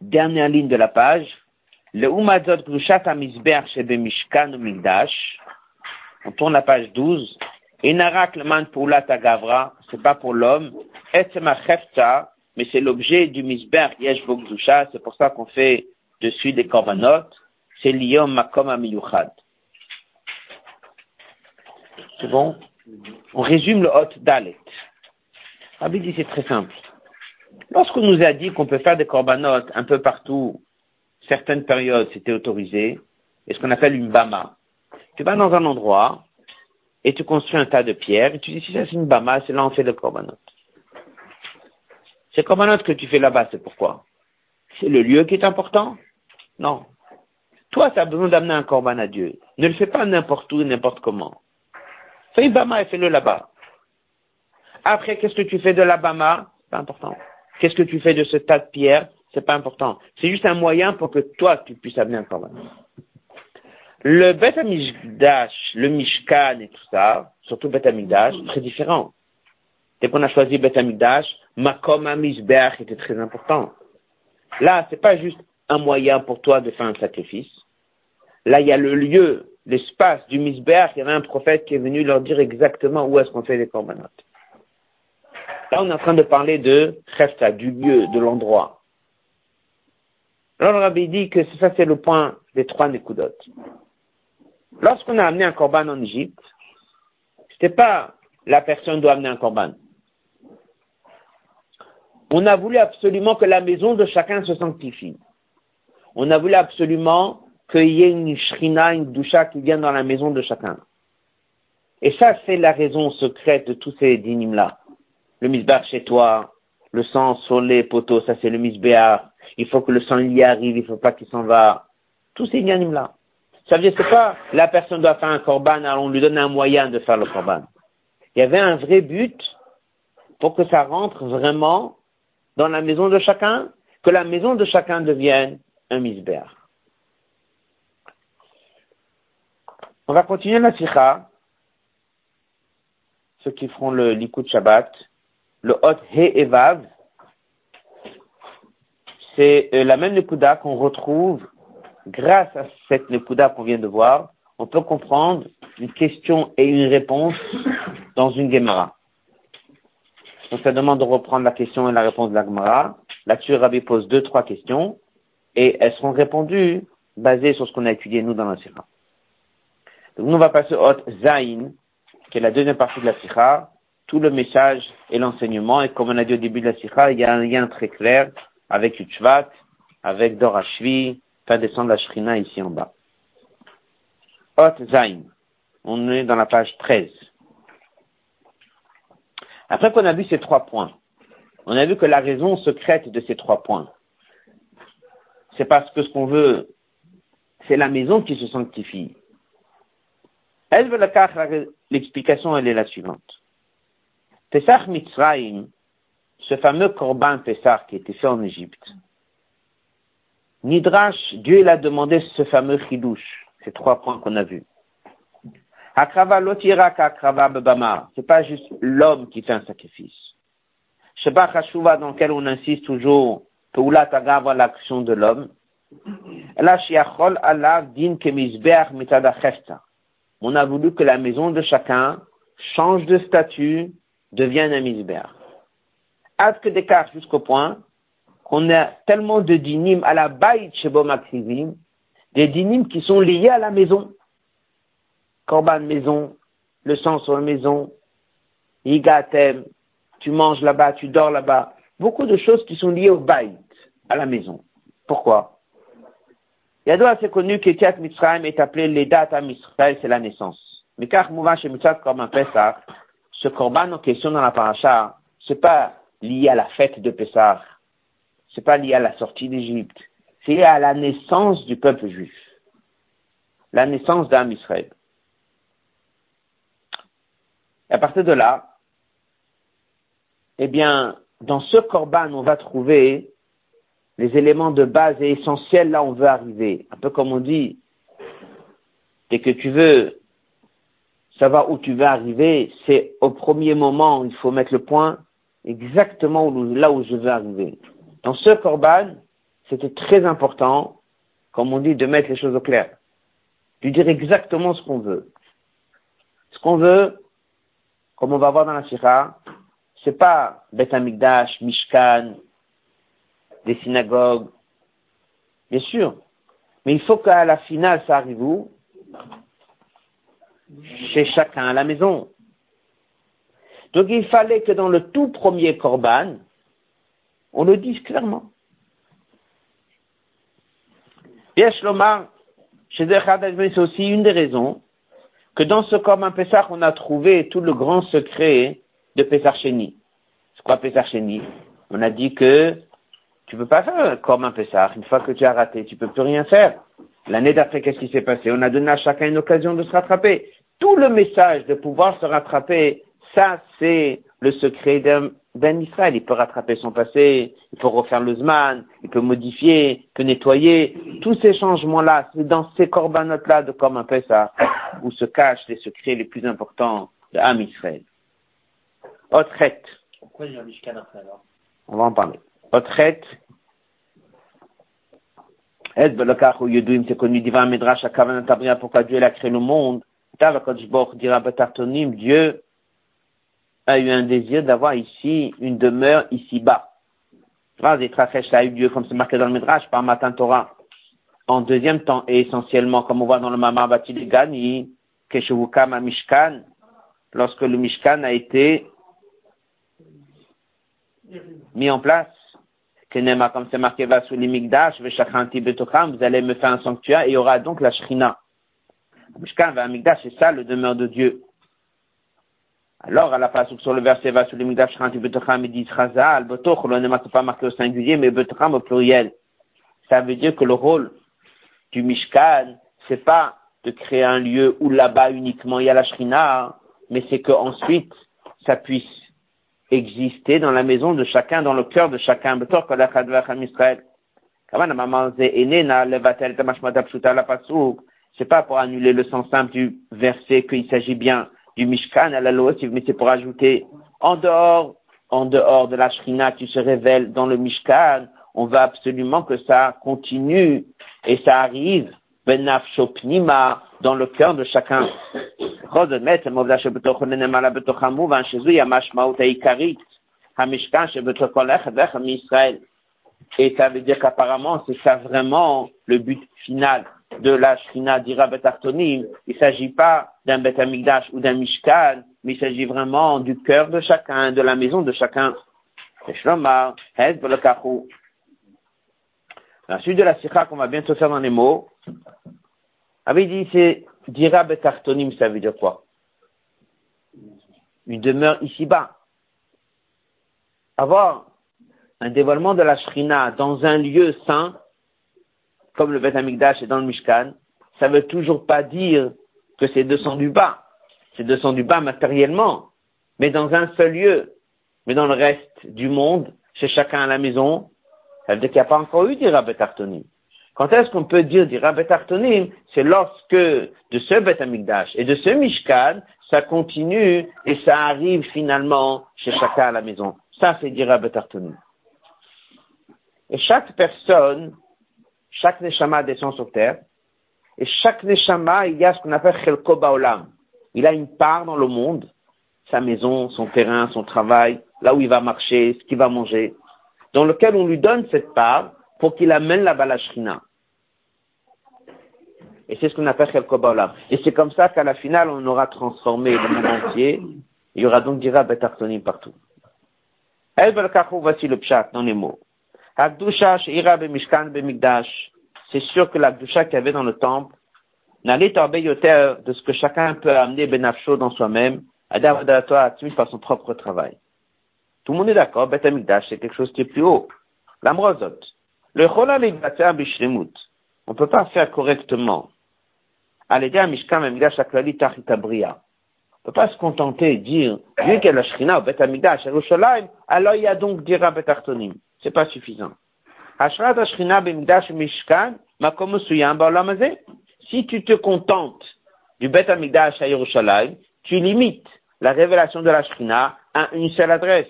Dernière ligne de la page. Le Umazot Grushat Amizber chez Mishkan Migdash. On tourne la page 12. Inarak le man pour la c'est pas pour l'homme. Etzema chefta, mais c'est l'objet du misber yesh c'est pour ça qu'on fait dessus des korbanot c'est l'iyom makom amiyuchad. C'est bon? On résume le hot dalet. Rabbi c'est très simple. Lorsqu'on nous a dit qu'on peut faire des corbanotes un peu partout, certaines périodes c'était autorisé, et ce qu'on appelle une bama. Tu vas dans un endroit et tu construis un tas de pierres et tu dis si ça c'est une bama, c'est là on fait des corbanotes. Ces corbanotes que tu fais là-bas, c'est pourquoi? C'est le lieu qui est important? Non. Toi, tu as besoin d'amener un corban à Dieu. Ne le fais pas n'importe où, n'importe comment. Fais Bama et fais-le là-bas. Après, qu'est-ce que tu fais de la Bama? Pas important. Qu'est-ce que tu fais de ce tas de pierres? C'est pas important. C'est juste un moyen pour que toi, tu puisses amener un corban. Le Beth le Mishkan et tout ça, surtout Beth très différent. Dès qu'on a choisi Beth Makom Amishbeach était très important. Là, c'est pas juste un moyen pour toi de faire un sacrifice. Là, il y a le lieu, l'espace du Misbeach. Il y avait un prophète qui est venu leur dire exactement où est-ce qu'on fait les corbanotes. Là, on est en train de parler de Chefta, du lieu, de l'endroit. Alors, le rabbi dit que ça, c'est le point des trois Nekudot. Lorsqu'on a amené un corban en Égypte, c'était pas la personne doit amener un corban. On a voulu absolument que la maison de chacun se sanctifie. On a voulu absolument qu'il y ait une shrina, une doucha qui vienne dans la maison de chacun. Et ça, c'est la raison secrète de tous ces dynimes-là. Le misbar chez toi, le sang sur les poteaux, ça c'est le misbéar. Il faut que le sang y arrive, il faut pas qu'il s'en va. Tous ces dynimes-là. Ça veut dire, c'est pas la personne doit faire un korban, alors on lui donne un moyen de faire le korban. Il y avait un vrai but pour que ça rentre vraiment dans la maison de chacun, que la maison de chacun devienne un misbéar. On va continuer la sikha. Ceux qui feront le likud Shabbat. Le hot he evav. C'est euh, la même nekuda qu'on retrouve grâce à cette nekuda qu'on vient de voir. On peut comprendre une question et une réponse dans une Gemara. On se demande de reprendre la question et la réponse de la Gemara. Là-dessus, Rabbi pose deux, trois questions et elles seront répondues basées sur ce qu'on a étudié nous dans la Sikha. Donc nous, on va passer au Zain, qui est la deuxième partie de la Sikha, tout le message et l'enseignement. Et comme on a dit au début de la Sikha, il y a un lien très clair avec Utshvat, avec Dorashvi, faire descendre la Shrina ici en bas. Hot Zain. On est dans la page 13. Après qu'on a vu ces trois points, on a vu que la raison secrète de ces trois points, c'est parce que ce qu'on veut, c'est la maison qui se sanctifie. L'explication, elle est la suivante. Pesach Mitzrayim, ce fameux Korban Pesach qui était fait en Égypte, Nidrash, Dieu il a demandé ce fameux chidouche, ces trois points qu'on a vus. Akrava lotirak akrava bebama, c'est pas juste l'homme qui fait un sacrifice. Sheba Hashuva dans lequel on insiste toujours, Peulat agava l'action de l'homme. La shiachol Allah din kemizbeach mitada chesta on a voulu que la maison de chacun change de statut, devienne un misbère. Hâte que jusqu'au point qu'on a tellement de dynimes à la baït chez Bomakrizim, des dynimes qui sont liés à la maison. Korban maison, le sang sur la maison, Yigatem, tu manges là-bas, tu dors là-bas. Beaucoup de choses qui sont liées au baït, à la maison. Pourquoi? Yado assez connu que Tiat Mitzrayim est appelé les dates à Mitzrayim, c'est la naissance. Mais car Mouva chez Mitzrayim comme un Pessah, ce korban en question dans la paracha, c'est pas lié à la fête de Pessah. C'est pas lié à la sortie d'Égypte. C'est lié à la naissance du peuple juif. La naissance d'un Israël. à partir de là, eh bien, dans ce korban, on va trouver les éléments de base et essentiels, là on veut arriver. Un peu comme on dit, dès que tu veux savoir où tu veux arriver, c'est au premier moment, il faut mettre le point exactement là où je veux arriver. Dans ce corban, c'était très important, comme on dit, de mettre les choses au clair. De dire exactement ce qu'on veut. Ce qu'on veut, comme on va voir dans la Sira, c'est pas Beth Amikdash, Mishkan, des synagogues. Bien sûr. Mais il faut qu'à la finale, ça arrive où? Chez chacun à la maison. Donc il fallait que dans le tout premier Corban, on le dise clairement. Bien, Shlomar, chez c'est aussi une des raisons que dans ce Corban Pessah, on a trouvé tout le grand secret de Pessah Sheni. C'est quoi Pessah On a dit que tu peux pas faire comme un Pessah. Une fois que tu as raté, tu peux plus rien faire. L'année d'après, qu'est-ce qui s'est passé? On a donné à chacun une occasion de se rattraper. Tout le message de pouvoir se rattraper, ça, c'est le secret d'un Israël. Il peut rattraper son passé, il peut refaire le Zman, il peut modifier, il peut nettoyer. Tous ces changements-là, c'est dans ces corbanotes-là de comme un ça, où se cachent les secrets les plus importants de Am Israël. Otret. Pourquoi il y a un Mishkan après alors? On va en parler. Connu divin Midrash à Kavanat pourquoi Dieu a créé le monde. Dieu a eu un désir d'avoir ici une demeure ici-bas. Phrase et a eu Dieu, comme c'est marqué dans le Midrash, par Matin Torah. En deuxième temps, et essentiellement, comme on voit dans le Mamar Batilégani, Keshuvukam Mishkan, lorsque le Mishkan a été mis en place, Kenema, comme c'est marqué, va sous l'imigdash, vous allez me faire un sanctuaire, et il y aura donc la Shrina. Mishkan, Migdash, c'est ça le demeure de Dieu. Alors, à la où sur le verset va sur le Migdash Shanti Betocham, il dit Chazal, Betoch, le n'est pas marqué au singulier, mais Betocham au pluriel. Ça veut dire que le rôle du Mishkan, c'est pas de créer un lieu où là-bas uniquement il y a la Shrina, mais c'est qu'ensuite, ça puisse exister dans la maison de chacun, dans le cœur de chacun. C'est pas pour annuler le sens simple du verset qu'il s'agit bien du Mishkan à la loi, mais c'est pour ajouter en dehors, en dehors de la Shrina qui se révèle dans le Mishkan, on veut absolument que ça continue et ça arrive. Shopnima dans le cœur de chacun. Et ça veut dire qu'apparemment, c'est ça vraiment le but final de la Shrina d'Ira Il ne s'agit pas d'un Bet ou d'un Mishkan, mais il s'agit vraiment du cœur de chacun, de la maison de chacun. La suite de la Sikha qu'on va bientôt faire dans les mots, avait dit c'est Dira Betartonim, ça veut dire quoi? Une demeure ici-bas. Avoir un dévoilement de la Shrina dans un lieu saint, comme le Beth Amikdash est dans le Mishkan, ça veut toujours pas dire que c'est descendu bas. C'est descendu bas matériellement, mais dans un seul lieu. Mais dans le reste du monde, chez chacun à la maison, ça veut qu'il n'y a pas encore eu d'Ira Artonim. Quand est-ce qu'on peut dire d'Ira Artonim C'est lorsque de ce Amikdash et de ce Mishkan, ça continue et ça arrive finalement chez chacun à la maison. Ça, c'est d'Ira Artonim. Et chaque personne chaque neshama descend sur terre. Et chaque neshama, il y a ce qu'on appelle chelko baolam. Il a une part dans le monde, sa maison, son terrain, son travail, là où il va marcher, ce qu'il va manger, dans lequel on lui donne cette part pour qu'il amène la balashrina. Et c'est ce qu'on appelle chelko baolam. Et c'est comme ça qu'à la finale, on aura transformé le monde entier. Il y aura donc dira betartonim partout. El voici le pshat dans les mots. C'est sûr que la qu'il y avait dans le temple n'allait tomber de ce que chacun peut amener benafsho dans soi-même, par son propre travail. Tout le monde est d'accord, Bet c'est quelque chose qui est plus haut. L'amrozot. Le bishlemut. On ne peut pas faire correctement. Mishkan On ne peut pas se contenter de dire, vu qu'il y a la Shrina au Bet Amigdash, alors il y a donc dira Bet c'est pas suffisant. Si tu te contentes du Bet Amidash à Yerushalayim, tu limites la révélation de la Shrina à une seule adresse.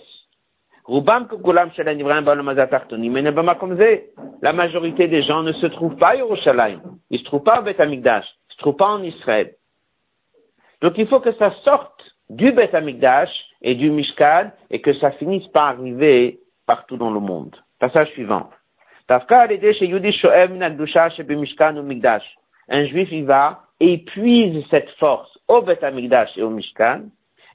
La majorité des gens ne se trouvent pas à Yerushalayim. Ils se trouvent pas au Bet Amigdash. Se trouvent pas en Israël. Donc il faut que ça sorte du Bet Amigdash et du Mishkan et que ça finisse par arriver partout dans le monde. Passage suivant. Un juif, il va et il puise cette force au Bet et au Mishkan,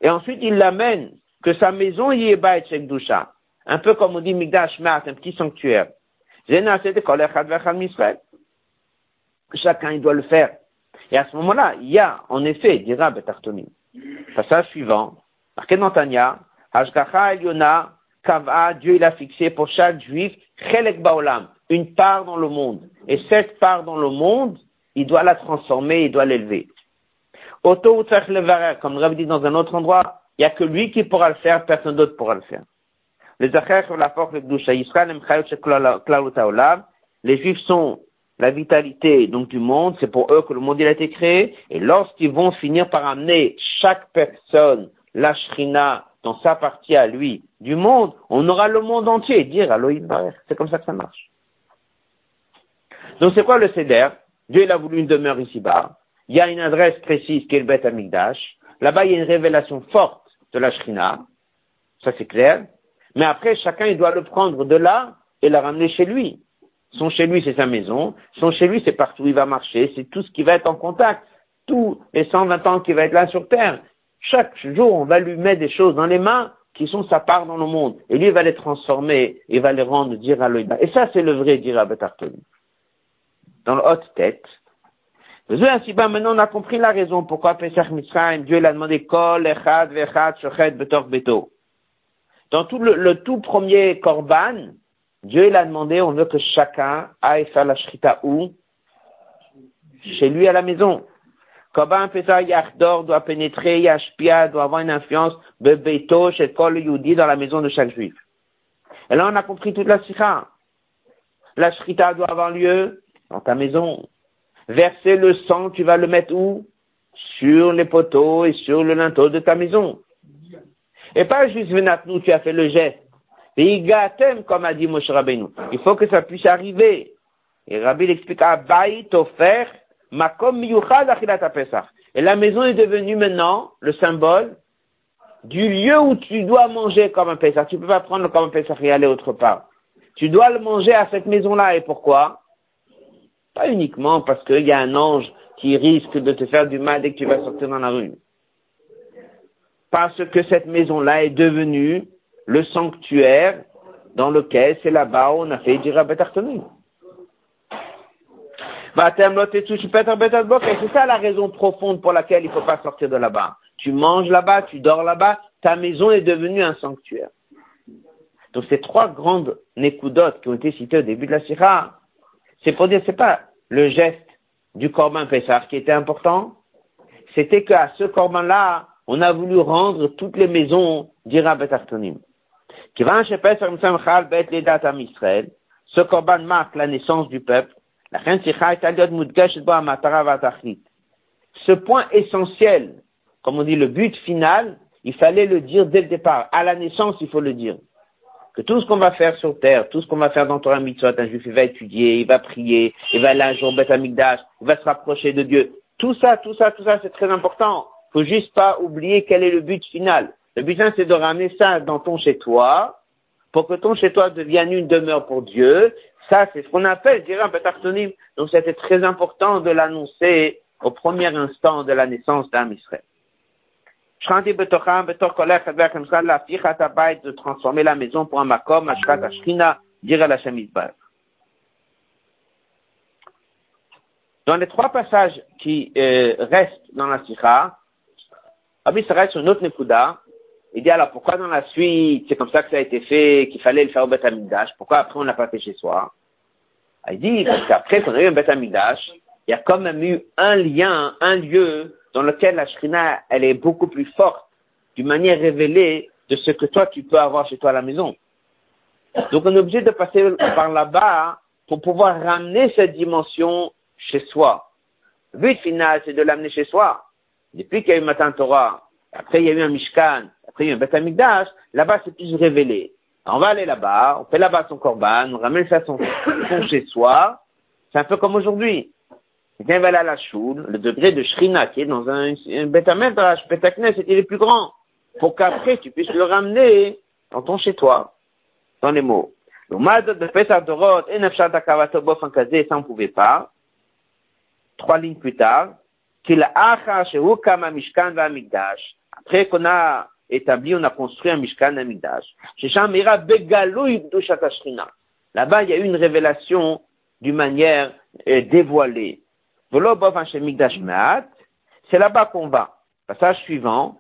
et ensuite il l'amène, que sa maison y est Bait Dusha. Un peu comme on dit Migdash Mat, un petit sanctuaire. Chacun, il doit le faire. Et à ce moment-là, il y a, en effet, dira Betartonim. Passage suivant. Marqué dans Hashgacha Eliona, Kava, Dieu il a fixé pour chaque juif, Chelek Baolam, une part dans le monde. Et cette part dans le monde, il doit la transformer, il doit l'élever. Auto comme le dit dans un autre endroit, Il n'y a que lui qui pourra le faire, personne d'autre pourra le faire. Les force les Juifs sont la vitalité donc du monde, c'est pour eux que le monde il a été créé, et lorsqu'ils vont finir par amener chaque personne, la shrina, dans sa partie à lui du monde, on aura le monde entier, dire Aloïd C'est comme ça que ça marche. Donc c'est quoi le Seder? Dieu il a voulu une demeure ici-bas. Il y a une adresse précise qui est le Beth Amikdash. Là-bas, il y a une révélation forte de la Shrina. Ça c'est clair. Mais après, chacun il doit le prendre de là et le ramener chez lui. Son chez lui, c'est sa maison. Son chez lui, c'est partout où il va marcher. C'est tout ce qui va être en contact. Tous les 120 ans qui va être là sur Terre. Chaque jour, on va lui mettre des choses dans les mains qui sont sa part dans le monde. Et lui, il va les transformer et va les rendre dire à Et ça, c'est le vrai dire à Betartoni. Dans le haute tête. Maintenant, on a compris la raison pourquoi Pesach Mitzrayim, Dieu l'a demandé Kol, Echad, Vechad, Shochet, Betor, Beto. Dans tout le, le tout premier Korban, Dieu il a demandé, on veut que chacun aille faire la shrita où? Chez lui à la maison. Korban Pesach Yachdor doit pénétrer, Yashpia doit avoir une influence, Bebeto, chez Kol Yudi, dans la maison de chaque juif. Et là, on a compris toute la sikha. La shrita doit avoir lieu dans ta maison. Verser le sang, tu vas le mettre où? Sur les poteaux et sur le linteau de ta maison. Et pas juste nous, tu as fait le geste. Igatem, comme a dit Moshe. Il faut que ça puisse arriver. Et Rabbi l'explique, Abaït offert, pesach. Et la maison est devenue maintenant le symbole du lieu où tu dois manger comme un Pessah. Tu peux pas prendre comme un Pessah et aller autre part. Tu dois le manger à cette maison-là. Et pourquoi? Pas uniquement parce qu'il y a un ange qui risque de te faire du mal dès que tu vas sortir dans la rue. Parce que cette maison-là est devenue le sanctuaire dans lequel c'est là-bas où on a fait Rabbet Et c'est ça la raison profonde pour laquelle il ne faut pas sortir de là-bas. Tu manges là-bas, tu dors là-bas, ta maison est devenue un sanctuaire. Donc ces trois grandes nécoudotes qui ont été citées au début de la Sira, c'est pour dire, c'est pas le geste du Corban Pessah qui était important, c'était qu'à ce Corban-là, on a voulu rendre toutes les maisons d'Ira Betartonim. Ce Corban marque la naissance du peuple. Ce point essentiel, comme on dit le but final, il fallait le dire dès le départ. À la naissance, il faut le dire. Que tout ce qu'on va faire sur terre, tout ce qu'on va faire dans Torah Mitzvot, un juif, il va étudier, il va prier, il va aller un jour il va se rapprocher de Dieu. Tout ça, tout ça, tout ça, c'est très important. Faut juste pas oublier quel est le but final. Le but final, c'est de ramener ça dans ton chez toi, pour que ton chez toi devienne une demeure pour Dieu. Ça, c'est ce qu'on appelle, je dirais, un pétartonim. Donc, c'était très important de l'annoncer au premier instant de la naissance d'un Israël. de transformer la maison pour un makom, ashkina, dire Dans les trois passages qui euh, restent dans la sikha, Rabbi s'arrête sur une autre. Il dit alors pourquoi dans la suite, c'est comme ça que ça a été fait, qu'il fallait le faire au Beth Amikdash, pourquoi après on l'a pas fait chez soi? Il dit parce qu'après qu'on a eu un Beth Amikdash, il y a quand même eu un lien, un lieu dans lequel la Shrina, elle est beaucoup plus forte, d'une manière révélée de ce que toi tu peux avoir chez toi à la maison. Donc on est obligé de passer par là-bas pour pouvoir ramener cette dimension chez soi. Le but final, c'est de l'amener chez soi. Depuis qu'il y a eu Matan Torah, après il y a eu un Mishkan, il eu un Beth là-bas c'est plus révélé. on va aller là-bas, on fait là-bas son korban, on ramène ça son, son chez soi. C'est un peu comme aujourd'hui. Quelqu'un va aller à la choule, le degré de Shrina qui est dans un, un Beth Amikdash, Beth c'était le plus grand. Pour qu'après tu puisses le ramener dans ton chez toi, dans les mots. Le de Pesach et Nefshat Akavato Bof ça on pouvait pas. Trois lignes plus tard, après qu'on a établi, on a construit un Mishkan un Mikdash. Là-bas, il y a eu une révélation d'une manière euh, dévoilée. C'est là-bas qu'on va. Passage suivant.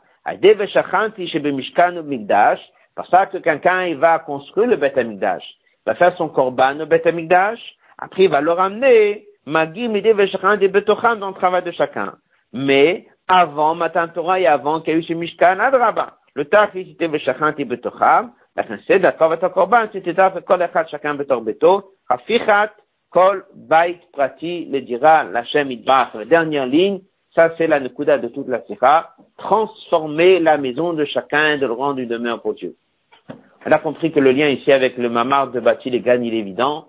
Parce que quelqu'un il va construire le Beth Amikdash. Il va faire son korban au Beth Amikdash. Après, il va le ramener Magim des Betocham dans le chacun. Mais avant Matan Torah et avant qu'il y ait eu ce Mishkan Adraba. Le Betocham. La d'accord, chacun Betor Beto. Hafichat, Kol Bait Prati, le dira. La dernière ligne, ça c'est la Nukuda de toute la Sikha. Transformer la maison de chacun et de le rendre une demeure pour Dieu. On a compris que le lien ici avec le mamar de Bati les Gan, il est évident.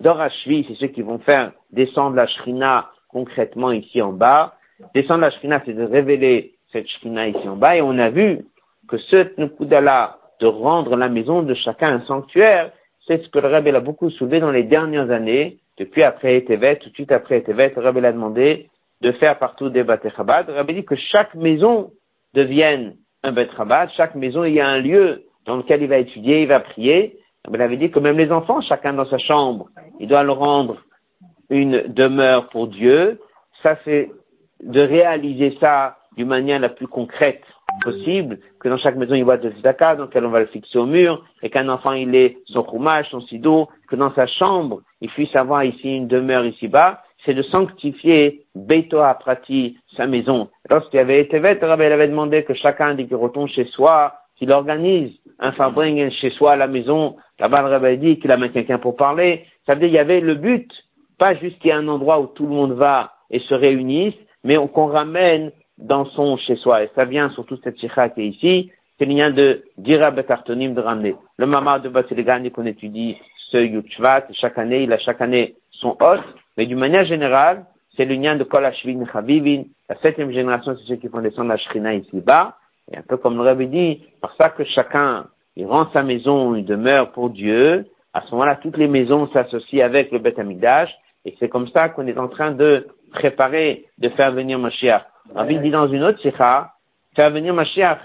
Dorachvi, c'est ceux qui vont faire descendre la Shrina concrètement ici en bas. Descendre la Shrina, c'est de révéler cette Shrina ici en bas. Et on a vu que ce Nukuda-là, de rendre la maison de chacun un sanctuaire, c'est ce que le Rabbi a beaucoup soulevé dans les dernières années, depuis après Etevet, tout de suite après Etevet, le Rabbi a demandé de faire partout des Bate Chabad. Le Rabbi dit que chaque maison devienne un Bet Chabad, chaque maison, il y a un lieu dans lequel il va étudier, il va prier. Le Rabbi avait dit que même les enfants, chacun dans sa chambre, il doit le rendre une demeure pour Dieu. Ça, c'est de réaliser ça d'une manière la plus concrète possible, que dans chaque maison il voit de tzedaka, dans lequel on va le fixer au mur, et qu'un enfant il ait son roumage, son sido, que dans sa chambre il puisse avoir ici une demeure ici-bas, c'est de sanctifier Beto Prati, sa maison. Lorsqu'il avait été vêt, il avait demandé que chacun dit qu'il retourne chez soi, qu'il organise un fabring chez soi à la maison. Là-bas, le Rabbi dit qu'il amène quelqu'un pour parler. Ça veut dire qu'il y avait le but, pas juste qu'il y ait un endroit où tout le monde va et se réunisse, mais qu'on ramène dans son chez soi. Et ça vient surtout cette chikha qui est ici, c'est lien de dira betartonim de ramener. Le mamar de Basilegani qu'on étudie ce Yutchvat, chaque année, il a chaque année son hôte, mais d'une manière générale, c'est le lien de Kol Hashvin Chavivin, la septième génération, c'est ceux qui font descendre la Shrina ici-bas, et un peu comme le Rabbi dit, par ça que chacun, il rend sa maison une demeure pour Dieu, à ce moment-là, toutes les maisons s'associent avec le Beth Amidash, et c'est comme ça qu'on est en train de préparer, de faire venir Mashiach. Rabbi dit dans une autre sikha, faire venir Mashiach,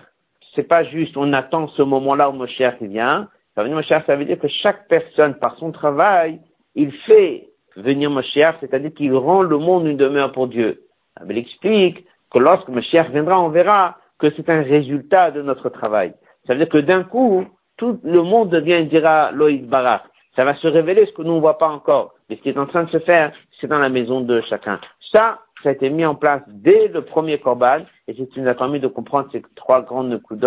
c'est pas juste, on attend ce moment-là où Mashiach vient. Faire venir Mashiach, ça veut dire que chaque personne, par son travail, il fait venir Mashiach, c'est-à-dire qu'il rend le monde une demeure pour Dieu. Il explique que lorsque Mashiach viendra, on verra que c'est un résultat de notre travail. Ça veut dire que d'un coup, tout le monde devient, dira Loïd Barak. Ça va se révéler ce que nous ne voit pas encore. Mais ce qui est en train de se faire, c'est dans la maison de chacun. Ça, ça a été mis en place dès le premier Korban, et c'est une a permis de comprendre ces trois grandes coups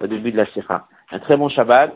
au début de la Sikha. Un très bon Shabbat.